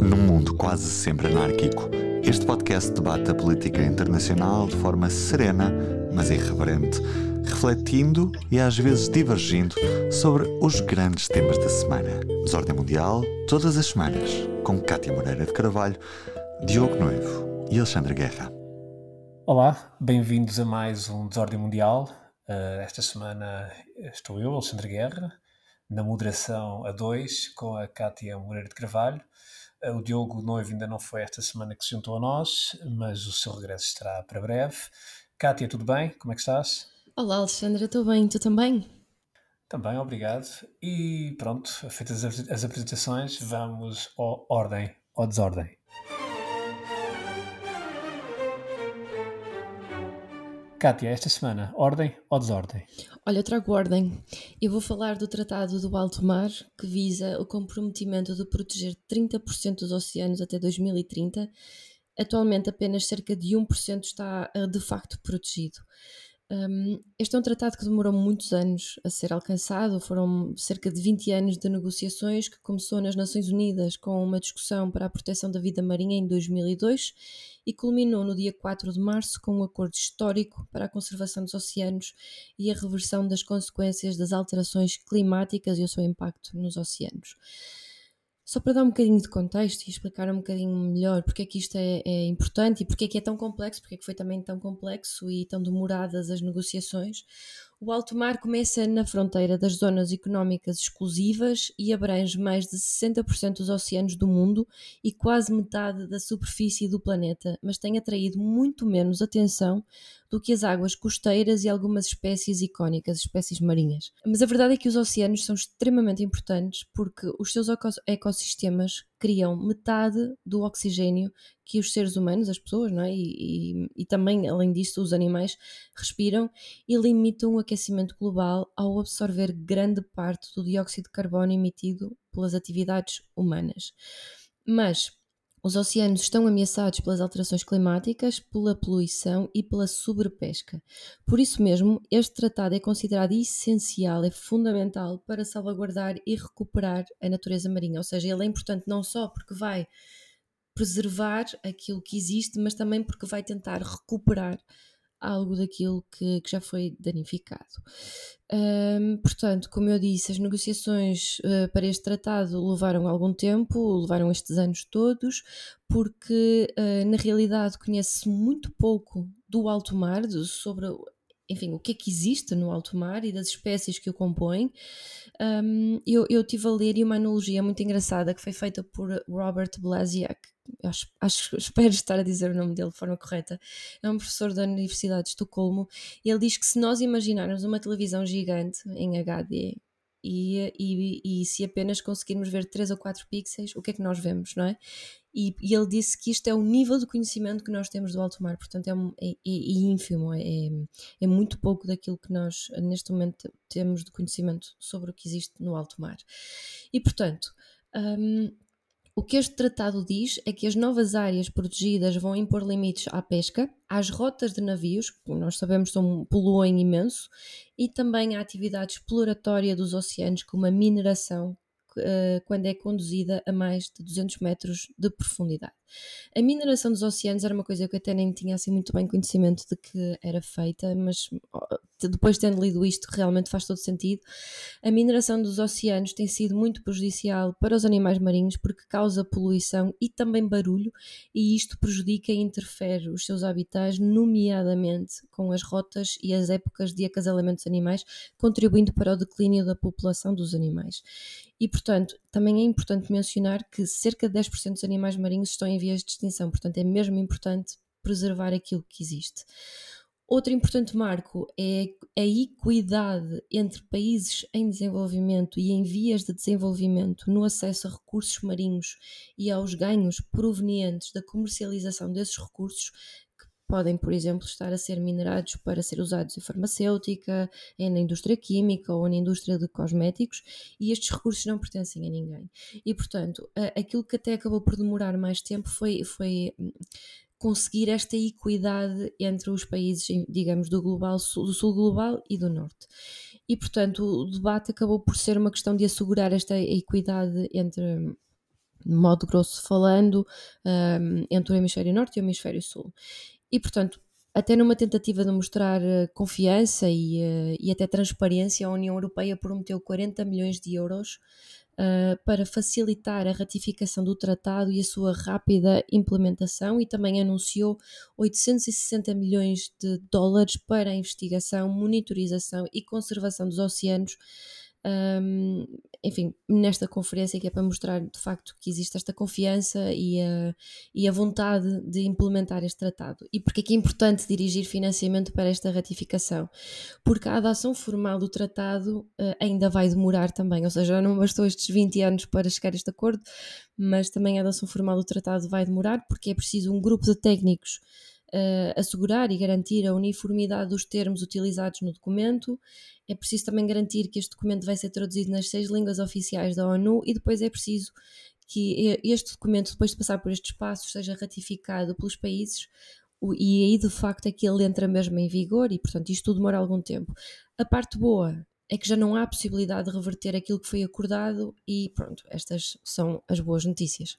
Num mundo quase sempre anárquico, este podcast debate a política internacional de forma serena, mas irreverente, refletindo e às vezes divergindo sobre os grandes temas da semana. Desordem Mundial, todas as semanas, com Cátia Moreira de Carvalho, Diogo Noivo e Alexandre Guerra. Olá, bem-vindos a mais um Desordem Mundial. Uh, esta semana estou eu, Alexandre Guerra, na moderação a dois, com a Cátia Moreira de Carvalho. Uh, o Diogo Noivo ainda não foi esta semana que se juntou a nós, mas o seu regresso estará para breve. Cátia, tudo bem? Como é que estás? Olá, Alexandre, estou bem. Tu também? Também, obrigado. E pronto, feitas as apresentações, vamos ao ordem ou desordem. Kátia, esta semana, ordem ou desordem? Olha, trago ordem. Eu vou falar do Tratado do Alto Mar, que visa o comprometimento de proteger 30% dos oceanos até 2030. Atualmente, apenas cerca de 1% está eh, de facto protegido. Um, este é um tratado que demorou muitos anos a ser alcançado, foram cerca de 20 anos de negociações que começou nas Nações Unidas com uma discussão para a proteção da vida marinha em 2002 e culminou no dia 4 de março com um acordo histórico para a conservação dos oceanos e a reversão das consequências das alterações climáticas e o seu impacto nos oceanos. Só para dar um bocadinho de contexto e explicar um bocadinho melhor porque é que isto é, é importante e porque é que é tão complexo, porque é que foi também tão complexo e tão demoradas as negociações, o alto mar começa na fronteira das zonas económicas exclusivas e abrange mais de 60% dos oceanos do mundo e quase metade da superfície do planeta, mas tem atraído muito menos atenção do que as águas costeiras e algumas espécies icónicas, espécies marinhas. Mas a verdade é que os oceanos são extremamente importantes porque os seus ecossistemas criam metade do oxigênio que os seres humanos, as pessoas, não é? e, e, e também, além disso, os animais respiram e limitam o aquecimento global ao absorver grande parte do dióxido de carbono emitido pelas atividades humanas. Mas os oceanos estão ameaçados pelas alterações climáticas, pela poluição e pela sobrepesca. Por isso mesmo, este tratado é considerado essencial, é fundamental para salvaguardar e recuperar a natureza marinha. Ou seja, ele é importante não só porque vai preservar aquilo que existe, mas também porque vai tentar recuperar algo daquilo que, que já foi danificado. Um, portanto, como eu disse, as negociações uh, para este tratado levaram algum tempo, levaram estes anos todos, porque uh, na realidade conhece-se muito pouco do alto mar, sobre enfim, o que é que existe no alto mar e das espécies que o compõem. Um, eu, eu tive a ler uma analogia muito engraçada que foi feita por Robert Blasiak, acho, acho, espero estar a dizer o nome dele de forma correta, é um professor da Universidade de Estocolmo, e ele diz que se nós imaginarmos uma televisão gigante em HD e, e, e, se apenas conseguirmos ver 3 ou 4 pixels, o que é que nós vemos, não é? E, e, ele disse que isto é o nível de conhecimento que nós temos do alto mar, portanto é, é, é, é ínfimo, é, é, muito pouco daquilo que nós neste momento temos de conhecimento sobre o que existe no alto mar. E portanto, um, o que este tratado diz é que as novas áreas protegidas vão impor limites à pesca, às rotas de navios, que nós sabemos são, poluem imenso, e também à atividade exploratória dos oceanos, como a mineração, quando é conduzida a mais de 200 metros de profundidade. A mineração dos oceanos era uma coisa que eu até nem tinha assim muito bem conhecimento de que era feita, mas depois tendo lido isto realmente faz todo sentido. A mineração dos oceanos tem sido muito prejudicial para os animais marinhos porque causa poluição e também barulho, e isto prejudica e interfere os seus habitats, nomeadamente com as rotas e as épocas de acasalamento dos animais, contribuindo para o declínio da população dos animais. E, portanto, também é importante mencionar que cerca de 10% dos animais marinhos estão em vias de extinção, portanto, é mesmo importante preservar aquilo que existe. Outro importante marco é a equidade entre países em desenvolvimento e em vias de desenvolvimento no acesso a recursos marinhos e aos ganhos provenientes da comercialização desses recursos, podem, por exemplo, estar a ser minerados para ser usados em farmacêutica, na indústria química ou na indústria de cosméticos, e estes recursos não pertencem a ninguém. E, portanto, aquilo que até acabou por demorar mais tempo foi, foi hum, conseguir esta equidade entre os países, digamos, do, global, do sul global e do norte. E, portanto, o debate acabou por ser uma questão de assegurar esta equidade entre de modo grosso falando, um, entre o hemisfério norte e o hemisfério sul. E, portanto, até numa tentativa de mostrar uh, confiança e, uh, e até transparência, a União Europeia prometeu 40 milhões de euros uh, para facilitar a ratificação do tratado e a sua rápida implementação e também anunciou 860 milhões de dólares para a investigação, monitorização e conservação dos oceanos um, enfim, nesta conferência que é para mostrar de facto que existe esta confiança e a, e a vontade de implementar este tratado. E porque é que é importante dirigir financiamento para esta ratificação? Porque a adoção formal do tratado uh, ainda vai demorar também, ou seja, não bastou estes 20 anos para chegar a este acordo, mas também a adoção formal do tratado vai demorar porque é preciso um grupo de técnicos uh, assegurar e garantir a uniformidade dos termos utilizados no documento. É preciso também garantir que este documento vai ser traduzido nas seis línguas oficiais da ONU e depois é preciso que este documento, depois de passar por estes passos, seja ratificado pelos países e aí de facto é que ele entra mesmo em vigor e portanto isto tudo demora algum tempo. A parte boa é que já não há possibilidade de reverter aquilo que foi acordado e pronto, estas são as boas notícias.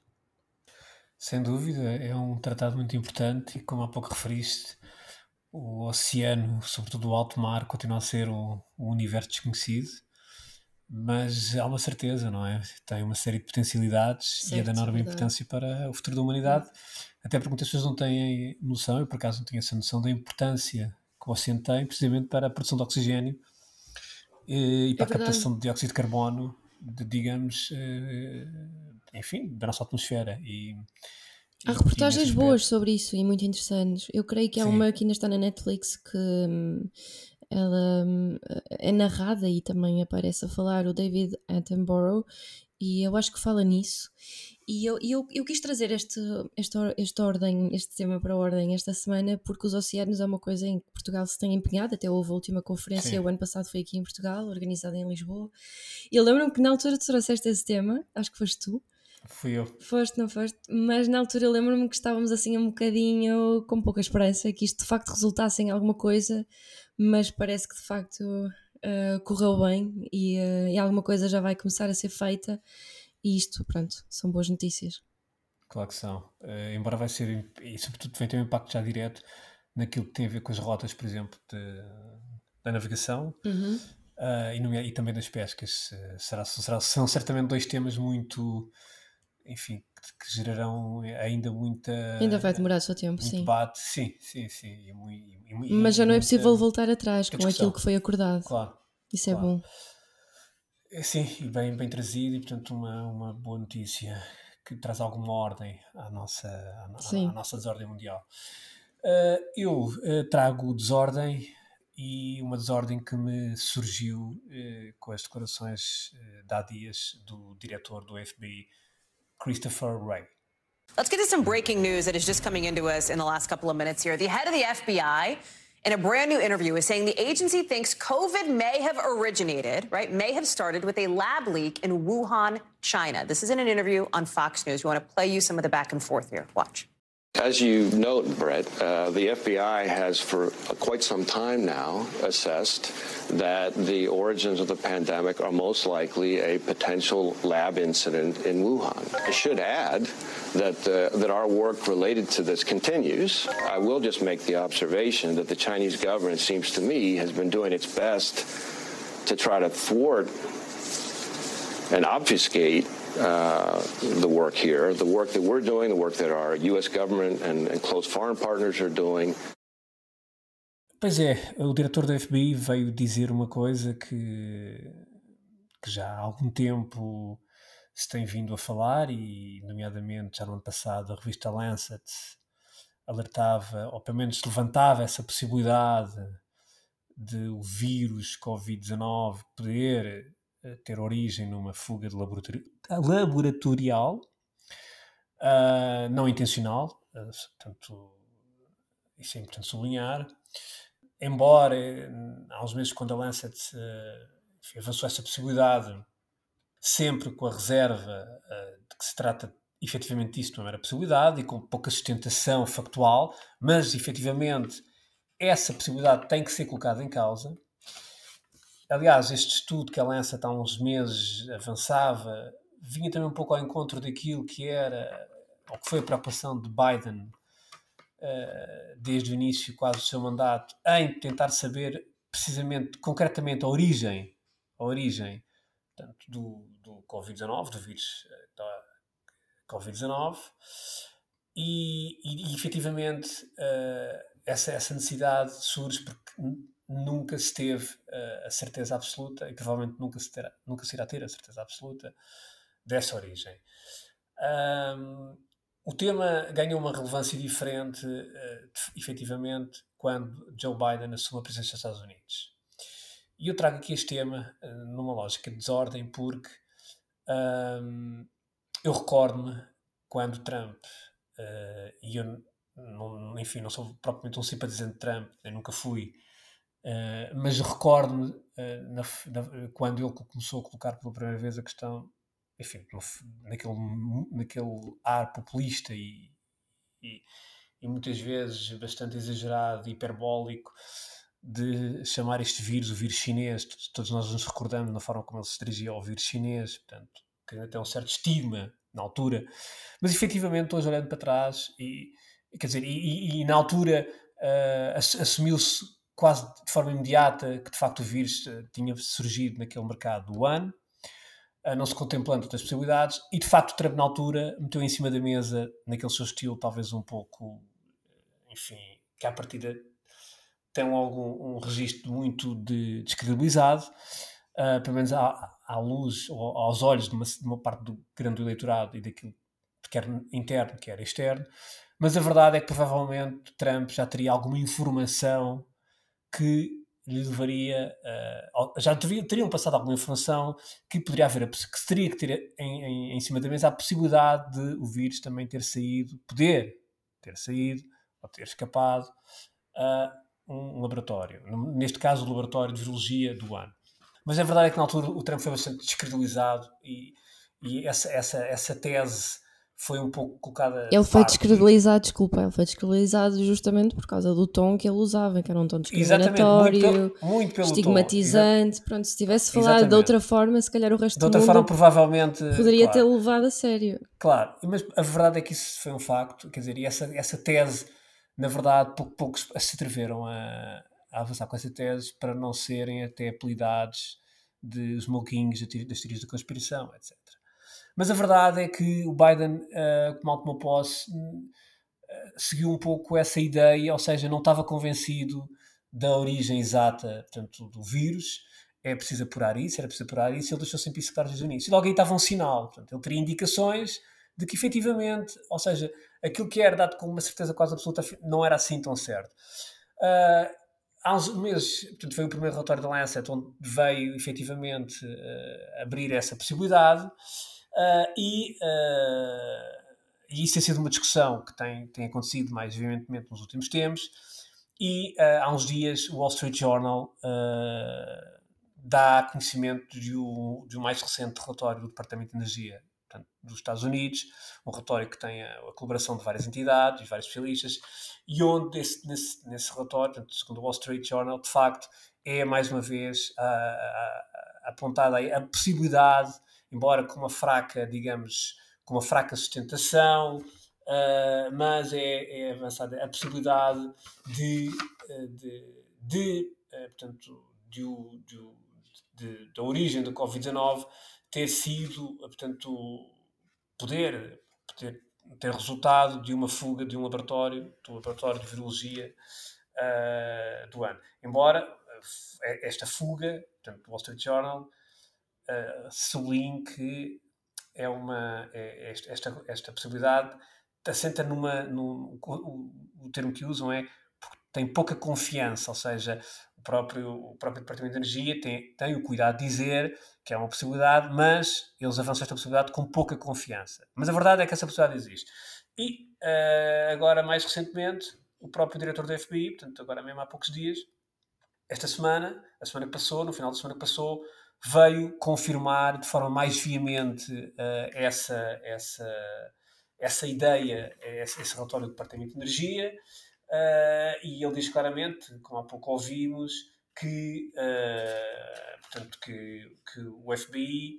Sem dúvida, é um tratado muito importante e, como há pouco referiste, o oceano, sobretudo o alto mar, continua a ser o, o universo desconhecido, mas há uma certeza, não é? Tem uma série de potencialidades certo, e é de enorme importância para o futuro da humanidade, até porque muitas pessoas não têm noção, eu por acaso não tinha essa noção da importância que o oceano tem, precisamente para a produção de oxigênio e, e para é a captação de dióxido de carbono, de, digamos, eh, enfim, da nossa atmosfera. E, Há reportagens boas sobre isso e muito interessantes. Eu creio que há Sim. uma que ainda está na Netflix que hum, ela hum, é narrada e também aparece a falar o David Attenborough e eu acho que fala nisso. E eu, eu, eu quis trazer este, este, este, ordem, este tema para a ordem esta semana porque os oceanos é uma coisa em que Portugal se tem empenhado. Até houve a última conferência, Sim. o ano passado foi aqui em Portugal, organizada em Lisboa. E eu lembro-me que na altura tu trouxeste esse tema, acho que foste tu. Fui eu. Foste, não foste? Mas na altura eu lembro-me que estávamos assim um bocadinho com pouca esperança que isto de facto resultasse em alguma coisa, mas parece que de facto uh, correu bem e, uh, e, alguma coisa já vai começar a ser feita e isto, pronto, são boas notícias. Claro que são. Uh, embora vai ser, e sobretudo vai ter um impacto já direto naquilo que tem a ver com as rotas, por exemplo, de, da navegação. Uhum. e, e, também das pescas. será, será, são certamente dois temas muito enfim, que, que, gerarão ainda muita. Ainda vai demorar o seu tempo, sim. Debate, sim, sim, sim. E, e, e, Mas já não é possível voltar atrás com aquilo que foi acordado. Claro. Isso é claro. é bom. Sim, e bem, bem trazido, e portanto, uma, uma boa notícia que traz alguma ordem à nossa, à, à, à nossa desordem mundial. Uh, eu uh, trago desordem e uma desordem que me surgiu uh, com as declarações de há dias do diretor do FBI Christopher Wray. Let's get to some breaking news that is just coming into us in the last couple of minutes here. The head of the FBI, in a brand new interview, is saying the agency thinks COVID may have originated, right, may have started with a lab leak in Wuhan, China. This is in an interview on Fox News. We want to play you some of the back and forth here. Watch. As you note, Brett, uh, the FBI has for quite some time now assessed that the origins of the pandemic are most likely a potential lab incident in Wuhan. I should add that, uh, that our work related to this continues. I will just make the observation that the Chinese government seems to me has been doing its best to try to thwart and obfuscate uh, the work here, the work that we're doing, the work that our U.S. government and, and close foreign partners are doing. Pois é, o diretor da FBI veio dizer uma coisa que, que já há algum tempo se tem vindo a falar, e nomeadamente já no ano passado a revista Lancet alertava, ou pelo menos levantava essa possibilidade de o vírus Covid-19 poder ter origem numa fuga de laboratorial, uh, não intencional, uh, portanto, isso é importante sublinhar. Embora, há uns meses, quando a Lancet uh, avançou essa possibilidade, sempre com a reserva de que se trata efetivamente disso, não era possibilidade, e com pouca sustentação factual, mas efetivamente essa possibilidade tem que ser colocada em causa. Aliás, este estudo que a Lancet há uns meses avançava vinha também um pouco ao encontro daquilo que era, ou que foi a preocupação de Biden uh, desde o início, quase do seu mandato, em tentar saber precisamente, concretamente, a origem, a origem portanto, do, do Covid-19, do vírus da Covid-19, e, e, efetivamente uh, essa, essa necessidade surge porque nunca se teve a certeza absoluta e provavelmente nunca se, terá, nunca se irá ter a certeza absoluta dessa origem. Um, o tema ganhou uma relevância diferente, uh, efetivamente, quando Joe Biden assume a presidência dos Estados Unidos. E eu trago aqui este tema uh, numa lógica de desordem, porque um, eu recordo-me quando Trump, uh, e eu, não, enfim, não sou propriamente um simpatizante de Trump, eu nunca fui, mas recordo-me quando ele começou a colocar pela primeira vez a questão, enfim, naquele, naquele ar populista e, e, e, muitas vezes bastante exagerado, hiperbólico, de chamar este vírus o vírus chinês. Todos nós nos recordamos da forma como ele se dirigia ao vírus chinês, portanto, que ainda tem um certo estigma na altura. Mas efetivamente, hoje olhando para trás, e, quer dizer, e, e na altura uh, assumiu-se quase de forma imediata que de facto o vírus uh, tinha surgido naquele mercado do ano, não se contemplando outras possibilidades, e de facto Trump na altura meteu em cima da mesa, naquele seu estilo talvez um pouco, enfim, que à partida tem algum um registro muito de, descredibilizado, uh, pelo menos à, à luz ou aos olhos de uma, de uma parte do grande eleitorado e daquilo quer interno, quer externo, mas a verdade é que provavelmente Trump já teria alguma informação que lhe levaria. Uh, já devia, teriam passado alguma informação que poderia haver, que teria que ter em, em, em, cima da mesa a possibilidade de o vírus também ter saído, poder ter saído ou ter escapado a um laboratório. Neste caso, o laboratório de virologia do ano. Mas a verdade é que na altura o Trump foi bastante descredibilizado e, e essa, essa, essa tese foi um pouco colocada. Ele foi descredibilizado, desculpa, ele foi descredibilizado justamente por causa do tom que ele usava, que era um tom discriminatório, muito, muito pelo estigmatizante. Tom, Pronto, se tivesse falado Exatamente. de outra forma, se calhar o resto de outra do forma, provavelmente poderia claro. ter levado a sério. Claro, mas a verdade é que isso foi um facto, quer dizer, e essa, essa tese, na verdade, pouco, poucos se atreveram a, a avançar com essa tese para não serem até apelidados de os moquinhos das teorias da conspiração, etc. Mas a verdade é que o Biden, uh, como tomou posse, uh, seguiu um pouco essa ideia, ou seja, não estava convencido da origem exata portanto, do vírus. É preciso apurar isso, era preciso apurar isso, ele deixou sempre isso claro desde o início. E logo aí estava um sinal, portanto, ele teria indicações de que efetivamente, ou seja, aquilo que era dado com uma certeza quase absoluta não era assim tão certo. Uh, há uns meses, portanto, o primeiro relatório da Lancet onde veio efetivamente uh, abrir essa possibilidade. Uh, e, uh, e, isso tem sido uma discussão que tem, tem acontecido mais veementemente nos últimos tempos. E uh, há uns dias o Wall Street Journal dá conhecimento de um, de um mais recente relatório do Departamento de Energia portanto, dos Estados Unidos, um relatório que tem a, a, colaboração de várias entidades e vários especialistas, e onde esse, nesse, nesse relatório, portanto, segundo o Wall Street Journal, de facto, é mais uma vez apontada a possibilidade embora com uma fraca, digamos, com uma fraca sustentação, uh, mas é, é, avançada a possibilidade de, ah, de, de uh, portanto, de, de, da origem do Covid-19 ter sido, portanto, poder, poder ter resultado de uma fuga de um laboratório, do laboratório de virologia uh, do ano. Embora esta fuga, portanto, do Wall Street Journal, uh, sublinhe que é uma, é, esta, esta possibilidade assenta numa, num, o, o termo que usam é tem pouca confiança, ou seja, o próprio, o próprio Departamento de Energia tem, tem o cuidado de dizer que é uma possibilidade, mas eles avançam esta possibilidade com pouca confiança. Mas a verdade é que essa possibilidade existe. E uh, agora, mais recentemente, o próprio diretor da FBI, portanto, agora mesmo há poucos dias, esta semana, a semana que passou, no final da semana que passou, veio confirmar de forma mais veemente uh, essa, essa, essa ideia, esse, esse, relatório do Departamento de Energia, uh, e ele diz claramente, como há pouco ouvimos, que, uh, portanto, que, que o FBI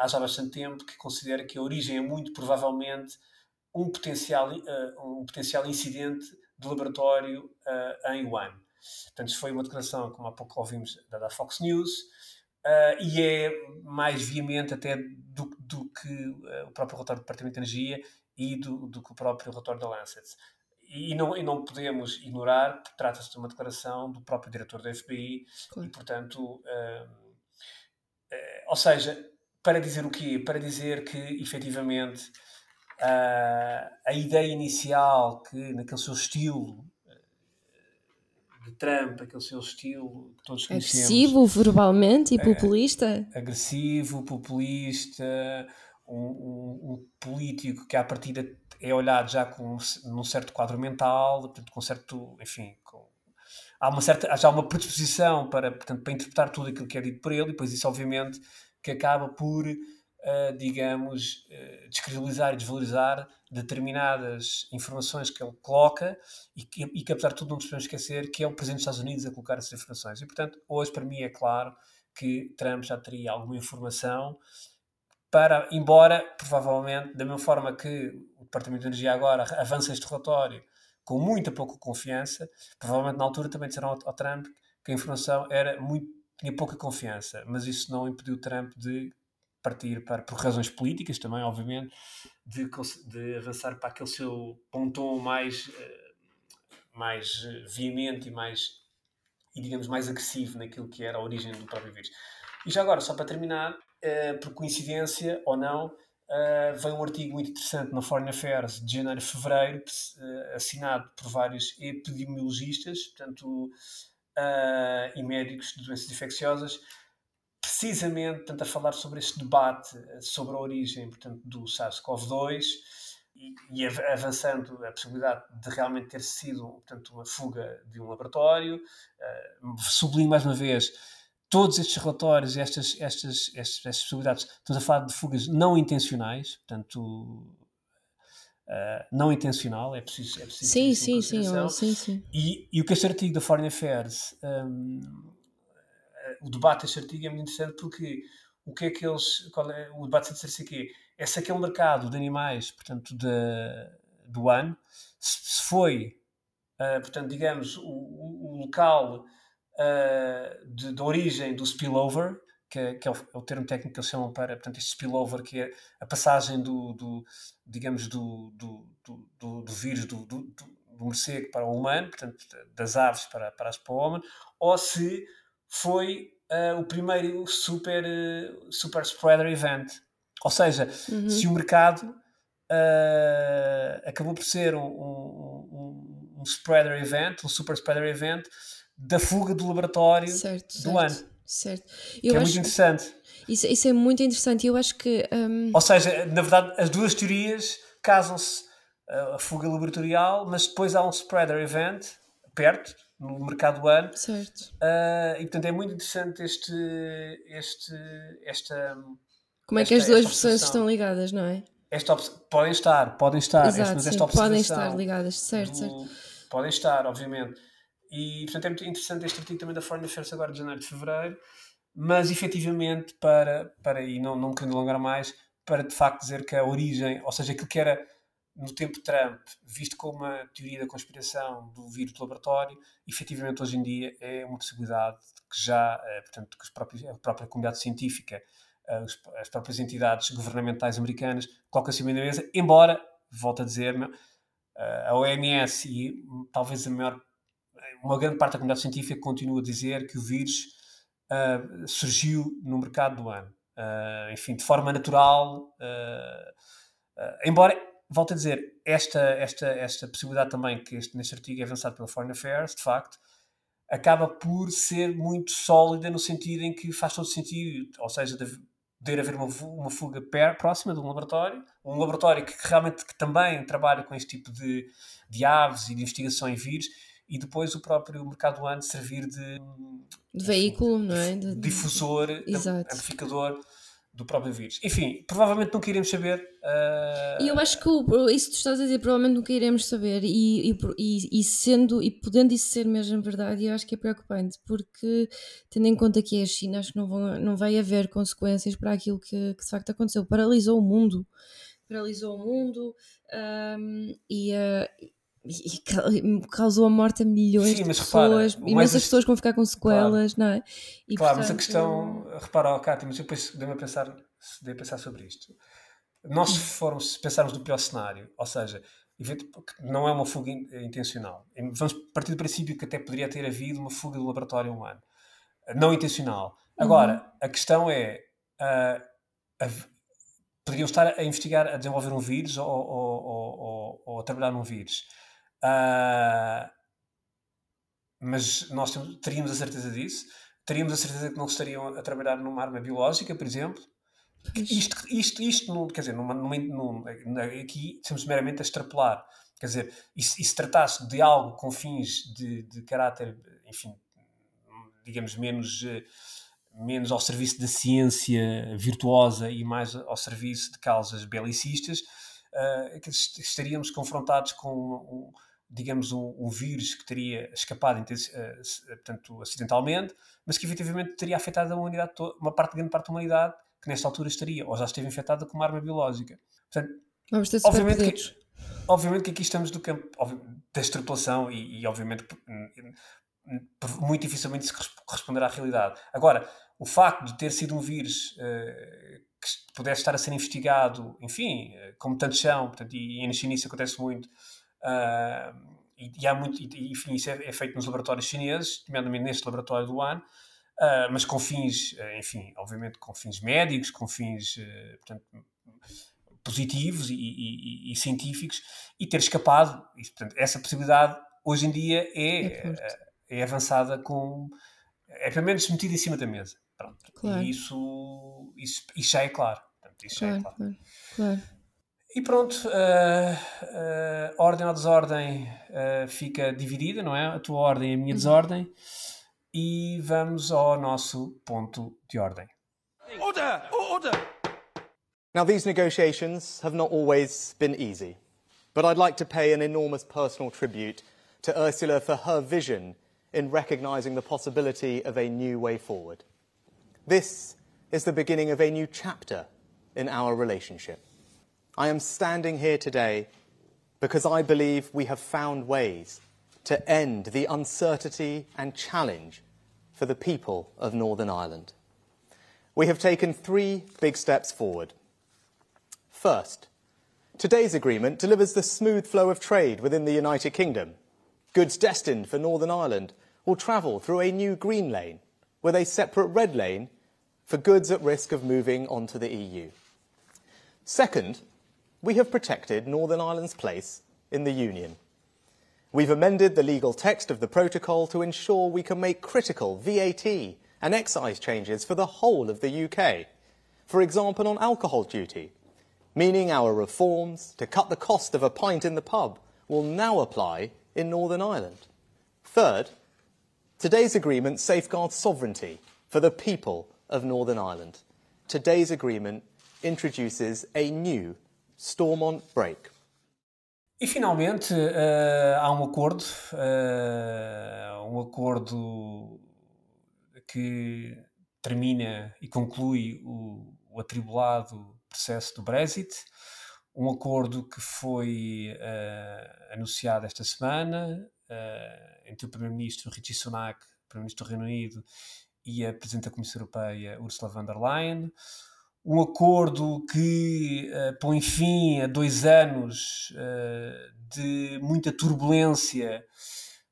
há já bastante tempo, que considera que a origem é muito provavelmente um potencial, um potencial incidente de laboratório em Wuhan. Portanto, isso foi uma declaração, como há pouco ouvimos, da Fox News, uh, e é mais veemente até do, do que o próprio relatório do Departamento de Energia e do, do que o próprio relatório da Lancet. E não, e não podemos ignorar, porque trata-se de uma declaração do próprio diretor da FBI, claro. e portanto, ou seja, para dizer o quê? Para dizer que efetivamente Uh, a ideia inicial que, naquele seu estilo de Trump, aquele seu estilo que todos conhecemos. Agressivo, verbalmente e populista. agressivo, populista, um, um, um, político que à partida é olhado já com num certo quadro mental, portanto, com certo, enfim, com, há uma certa, há já uma predisposição para, portanto, para interpretar tudo aquilo que é dito por ele, e depois isso obviamente que acaba por uh, digamos, uh, descredibilizar e desvalorizar determinadas informações que ele coloca e que, e que, apesar de tudo, não nos podemos esquecer que é o Presidente dos Estados Unidos a colocar essas informações. E, portanto, hoje, para mim, é claro que Trump já teria alguma informação para, embora, provavelmente, da mesma forma que o Departamento de Energia agora avança este relatório com muita pouca confiança, provavelmente na altura também disseram ao, ao Trump que a informação era muito, tinha pouca confiança, mas isso não impediu Trump de partir para, por razões políticas também, obviamente, de, de avançar para aquele seu pontom mais, eh, mais eh, veemente e mais, e digamos, mais agressivo naquilo que era a origem do próprio vírus. E já agora, só para terminar, eh, por coincidência ou não, vem um artigo muito interessante na Foreign Affairs de janeiro a fevereiro, assinado por vários epidemiologistas, portanto, e médicos de doenças infecciosas, precisamente portanto, a falar sobre este debate eh, sobre a origem portanto, do SARS-CoV-2 e, e, avançando a possibilidade de realmente ter sido portanto, uma fuga de um laboratório. Uh, sublinho mais uma vez todos estes relatórios, estas, estas, estas, estas possibilidades, estamos a falar de fugas não intencionais, portanto, uh, não intencional, é preciso, é preciso sim, sim, sim, sim, sim. E, e o que este artigo da Foreign Affairs um, o debate deste artigo é muito interessante porque o que é que eles. É, o debate de ser quê? É se aquele mercado de animais, portanto, de, do ano, se, se foi, uh, portanto, digamos, o, o local uh, de, de, origem do spillover, que, é, que é, o, é, o, termo técnico que eles chamam para, portanto, este spillover, que é a passagem do, do digamos, do, do, do, do vírus do, do, morcego para o humano, portanto, das aves para, para, para o homem, ou se foi uh, o primeiro super, uh, super spreader event. Ou seja, uhum. se o mercado uh, acabou por ser um, um, um, spreader event, um super spreader event, da fuga do laboratório certo, do certo, ano. Certo. É muito interessante. Isso, isso é muito interessante. Eu acho que. Um... Ou seja, na verdade, as duas teorias casam-se a fuga laboratorial, mas depois há um spreader event perto, no mercado ano. Certo. Uh, e portanto é muito interessante este, este, esta. Como é que esta, as duas versões estão ligadas, não é? Esta podem estar, podem estar, Exato, mas esta sim, podem estar ligadas, certo, do, certo. Podem estar, obviamente. E portanto é muito interessante este artigo também da Foreign Affairs agora de janeiro de fevereiro, mas efetivamente para, para e não, não querendo alongar mais, para de facto dizer que a origem, ou seja, aquilo que era no tempo Trump, visto como uma teoria da conspiração do vírus do laboratório, efetivamente hoje em dia é uma possibilidade que já, eh, portanto, que os próprios, a própria comunidade científica, eh, as próprias entidades governamentais americanas colocam acima da mesa, embora, volto a dizer, eh, a OMS e hum, talvez a maior, uma grande parte da comunidade científica continua a dizer que o vírus uh, surgiu no mercado do ano. Uh, enfim, de forma natural, uh, embora volto a dizer, esta, esta, esta possibilidade também que este, neste artigo é avançado pela Foreign Affairs, de facto, acaba por ser muito sólida no sentido em que faz todo sentido, ou seja, de poder haver uma, uma fuga per, próxima de um laboratório, um laboratório que, que realmente que também trabalha com este tipo de, de aves e de investigação em vírus, e depois o próprio mercado ano servir de, de veículo, não é? De, difusor, Exato. amplificador do próprio vírus. Enfim, provavelmente nunca iremos saber. Uh... E eu acho que o, isso que tu estás a dizer, provavelmente nunca iremos saber, e, e, e, sendo e podendo isso ser mesmo verdade, eu acho que é preocupante, porque tendo em conta que é a China, acho que não, vão, não vai haver consequências para aquilo que, que de facto aconteceu. Paralisou o mundo, paralisou o mundo um, e. Uh, e causou a morte a milhões Sim, de pessoas, repara, imensas pessoas vão ficar com sequelas, claro. não é? E, claro, portanto, mas a questão, repara, oh, Cátia, mas eu depois dei-me a pensar, dei a pensar sobre isto. Nós, se formos, se pensarmos no pior cenário, ou seja, não é uma fuga intencional, vamos partir do princípio que até poderia ter havido uma fuga do laboratório humano, não intencional. Agora, uhum. a questão é. Uh, a, poderiam estar a investigar, a desenvolver um vírus ou, ou, ou, ou a trabalhar num vírus. Uh, mas nós teríamos a certeza disso. Teríamos a certeza que não estariam a trabalhar numa arma biológica, por exemplo. Isto, isto, isto não, quer dizer, numa, numa, numa, aqui estamos meramente a extrapolar. Quer dizer, e, e se tratasse de algo com fins de, de caráter, enfim, digamos, menos, menos ao serviço da ciência virtuosa e mais ao serviço de causas belicistas, uh, estaríamos confrontados com um, digamos, um, um, vírus que teria escapado uh, portanto, acidentalmente, mas que efetivamente teria afetado a humanidade uma parte, grande parte da humanidade que nesta altura estaria, ou já esteve infectada com uma arma biológica. Portanto, Vamos ter obviamente que, obviamente que aqui estamos do campo da extrapolação e, e obviamente muito dificilmente se corresponderá à realidade. Agora, o facto de ter sido um vírus uh, que pudesse estar a ser investigado, enfim, como tantos são, portanto, e, e na China isso acontece muito, Uh, e, e, há muito, e, enfim, isso é, é, feito nos laboratórios chineses, nomeadamente neste laboratório do AN, uh, mas com fins, uh, enfim, obviamente com fins médicos, com fins, portanto, positivos e, e, científicos, e ter escapado, e, portanto, essa possibilidade hoje em dia é, é, é avançada com, é pelo menos metida em cima da mesa. Pronto. Claro. E isso, isso, isso já é claro. Portanto, isso claro, já é claro. claro. claro. E pronto, uh, uh, ordem ou desordem uh, fica dividida, não é? A tua ordem e a minha uhum. desordem. E vamos ao nosso ponto de ordem. Order! Order! Now, these negotiations have not always been easy, but I'd like to pay an enormous personal tribute to Ursula for her vision in recognising the possibility of a new way forward. This is the beginning of a new chapter in our relationship. I am standing here today because I believe we have found ways to end the uncertainty and challenge for the people of Northern Ireland. We have taken three big steps forward. First, today's agreement delivers the smooth flow of trade within the United Kingdom. Goods destined for Northern Ireland will travel through a new green lane with a separate red lane for goods at risk of moving onto the EU. Second, we have protected Northern Ireland's place in the Union. We've amended the legal text of the protocol to ensure we can make critical VAT and excise changes for the whole of the UK, for example on alcohol duty, meaning our reforms to cut the cost of a pint in the pub will now apply in Northern Ireland. Third, today's agreement safeguards sovereignty for the people of Northern Ireland. Today's agreement introduces a new Stormont Break. E finalmente uh, há um acordo, uh, um acordo que termina e conclui o, o, atribulado processo do Brexit, um acordo que foi uh, anunciado esta semana entre o Primeiro-Ministro Richie Sunak, Primeiro-Ministro do Reino Unido, e a Presidente da Comissão Europeia Ursula von der Leyen um acordo que uh, põe fim a dois anos uh, de muita turbulência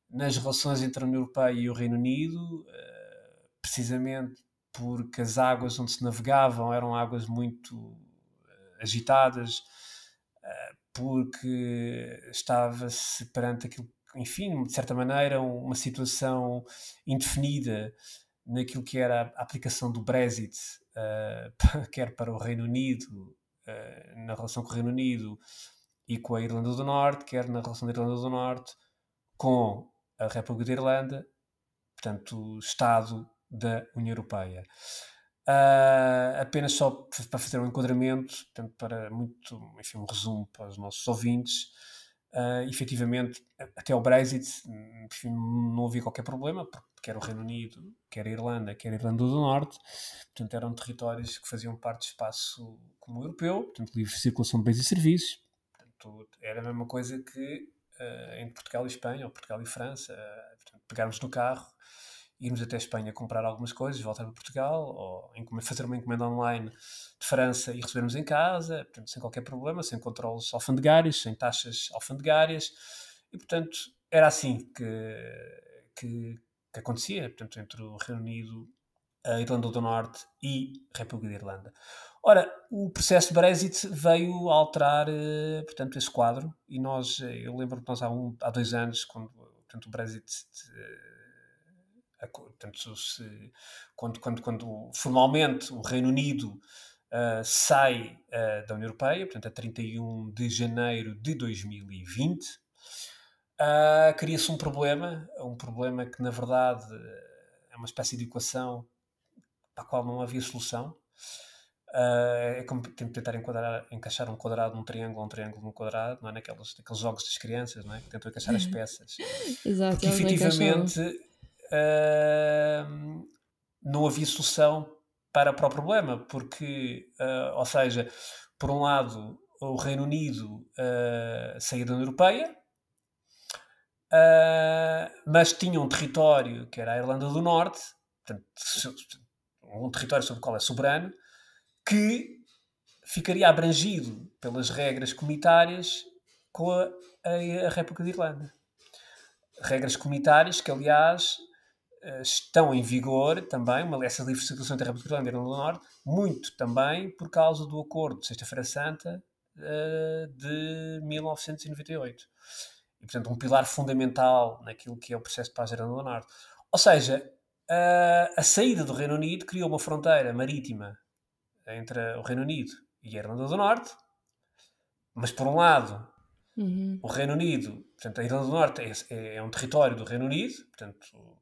nas relações entre a União Europeia e o Reino Unido, uh, precisamente porque as águas onde se navegavam eram águas muito agitadas, porque estava-se perante aquilo, enfim, de certa maneira, uma situação indefinida naquilo que era a aplicação do Brexit uh, quer para o Reino Unido, uh, na relação com o Reino Unido e com a Irlanda do Norte, quer na relação da Irlanda do Norte com a República da Irlanda, portanto, Estado da União Europeia. Uh, apenas só para fazer um enquadramento, portanto, para muito, enfim, um resumo para os nossos ouvintes, uh, efetivamente, até o Brexit, enfim, não havia qualquer problema, porque quer o Reino Unido, quer a Irlanda, quer a Irlanda do Norte, portanto, eram territórios que faziam parte do espaço comum europeu, portanto, livre circulação de bens e serviços, portanto, era a mesma coisa que uh, entre Portugal e Espanha, ou Portugal e França, portanto, pegarmos no carro irmos até Espanha comprar algumas coisas, voltar para Portugal, ou fazer uma encomenda online de França e recebermos em casa, portanto, sem qualquer problema, sem controles alfandegários, sem taxas alfandegárias, e portanto era assim que, que, que acontecia, portanto, entre o Reino Unido, a Irlanda do Norte e a República de Irlanda. Ora, o processo Brexit veio alterar, eh, portanto, esse quadro, e nós, eh, eu lembro que nós há, um, há dois anos, quando portanto, o Brexit eh, portanto, se, quando, quando, quando formalmente o Reino Unido uh, sai uh, da União Europeia, portanto, a 31 de janeiro de 2020, uh, cria-se um problema, um problema que na verdade é uma espécie de equação para a qual não havia solução. Uh, é como tentar enquadrar, encaixar um quadrado num triângulo, um triângulo num quadrado, não é? Naqueles, naqueles jogos das crianças, não é? Que tentam encaixar as peças. Exato, Porque efetivamente não havia solução para, para o problema, porque, uh, ou seja, por um lado, o Reino Unido uh, saía da União Europeia, uh, mas tinha um território que era a Irlanda do Norte, portanto, um território sobre o qual é soberano, que ficaria abrangido pelas regras comunitárias com a, a, a República de Irlanda. Regras comunitárias que, aliás, estão em vigor também, uma, essa livre circulação entre a República Irlanda e Irlanda do Norte, muito também por causa do acordo de Sexta-feira Santa uh, de 1998. E, portanto, um pilar fundamental naquilo que é o processo de paz da Irlanda do Norte. Ou seja, uh, a saída do Reino Unido criou uma fronteira marítima entre o Reino Unido e a Irlanda do Norte, mas por um lado, uhum. o Reino Unido, portanto, a Irlanda do Norte é, é, é um território do Reino Unido, portanto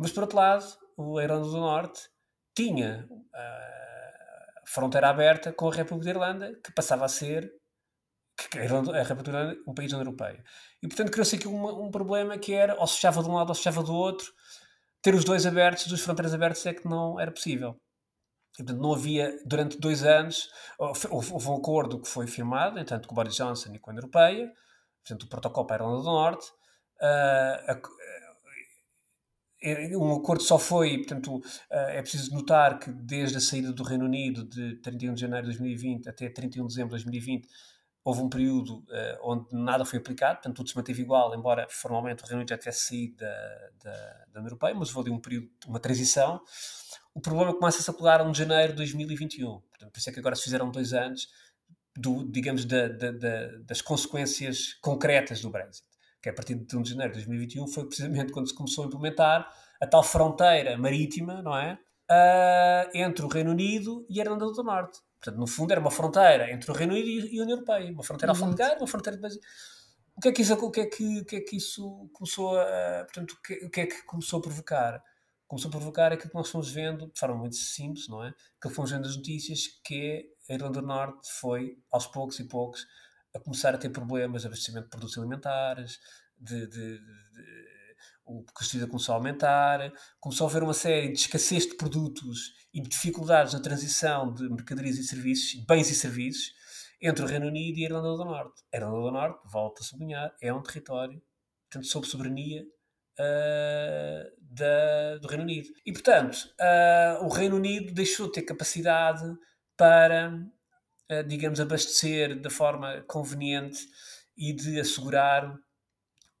mas, por outro lado, o Irlanda do Norte tinha a fronteira aberta com a República da Irlanda, que passava a ser que a, República da Irlanda um país Europeia. E, portanto, criou-se aqui um, um, problema que era, ou se fechava de um lado ou se fechava do outro, ter os dois abertos, duas fronteiras abertas, é que não era possível. E, portanto, não havia, durante dois anos, houve, houve um acordo que foi firmado, entanto, com o Boris Johnson e com a União Europeia, portanto, o protocolo para a Irlanda do Norte, uh, um acordo só foi, portanto, eh, é preciso notar que desde a saída do Reino Unido de 31 de janeiro de 2020 até 31 de dezembro de 2020 houve um período uh, onde nada foi aplicado, portanto tudo se manteve igual, embora formalmente o Reino Unido já tivesse saído da, da, da União Europeia, mas houve um período, uma transição. O problema começa-se a a 1 de janeiro de 2021, portanto, por isso é que agora se fizeram dois anos, do, digamos, da, das consequências concretas do Brexit que é a partir de 1 de janeiro de 2021 foi precisamente quando se começou a implementar a tal fronteira marítima, não é? Uh, entre o Reino Unido e a Irlanda do Norte. Portanto, no fundo, era uma fronteira entre o Reino Unido e a União Europeia. Uma fronteira alfandegária, uma fronteira de o que é que isso, o que é que, o que é que isso começou a, portanto, o que, o que é que começou a provocar? Começou a provocar aquilo que nós fomos vendo, de forma muito simples, não é? Que fomos vendo as notícias, que é a Irlanda do Norte foi, aos poucos e poucos, a começar a ter problemas de abastecimento de produtos alimentares, de, de, de o custo começou a aumentar, começou a haver uma série de escassez de produtos e de dificuldades na transição de mercadorias e serviços, bens e serviços, entre o Reino Unido e a Irlanda do Norte. A Irlanda do Norte, volto a sublinhar, é um território, portanto, sob soberania uh, da, do Reino Unido. E, portanto, uh, o Reino Unido deixou de ter capacidade para digamos, abastecer da forma conveniente e de assegurar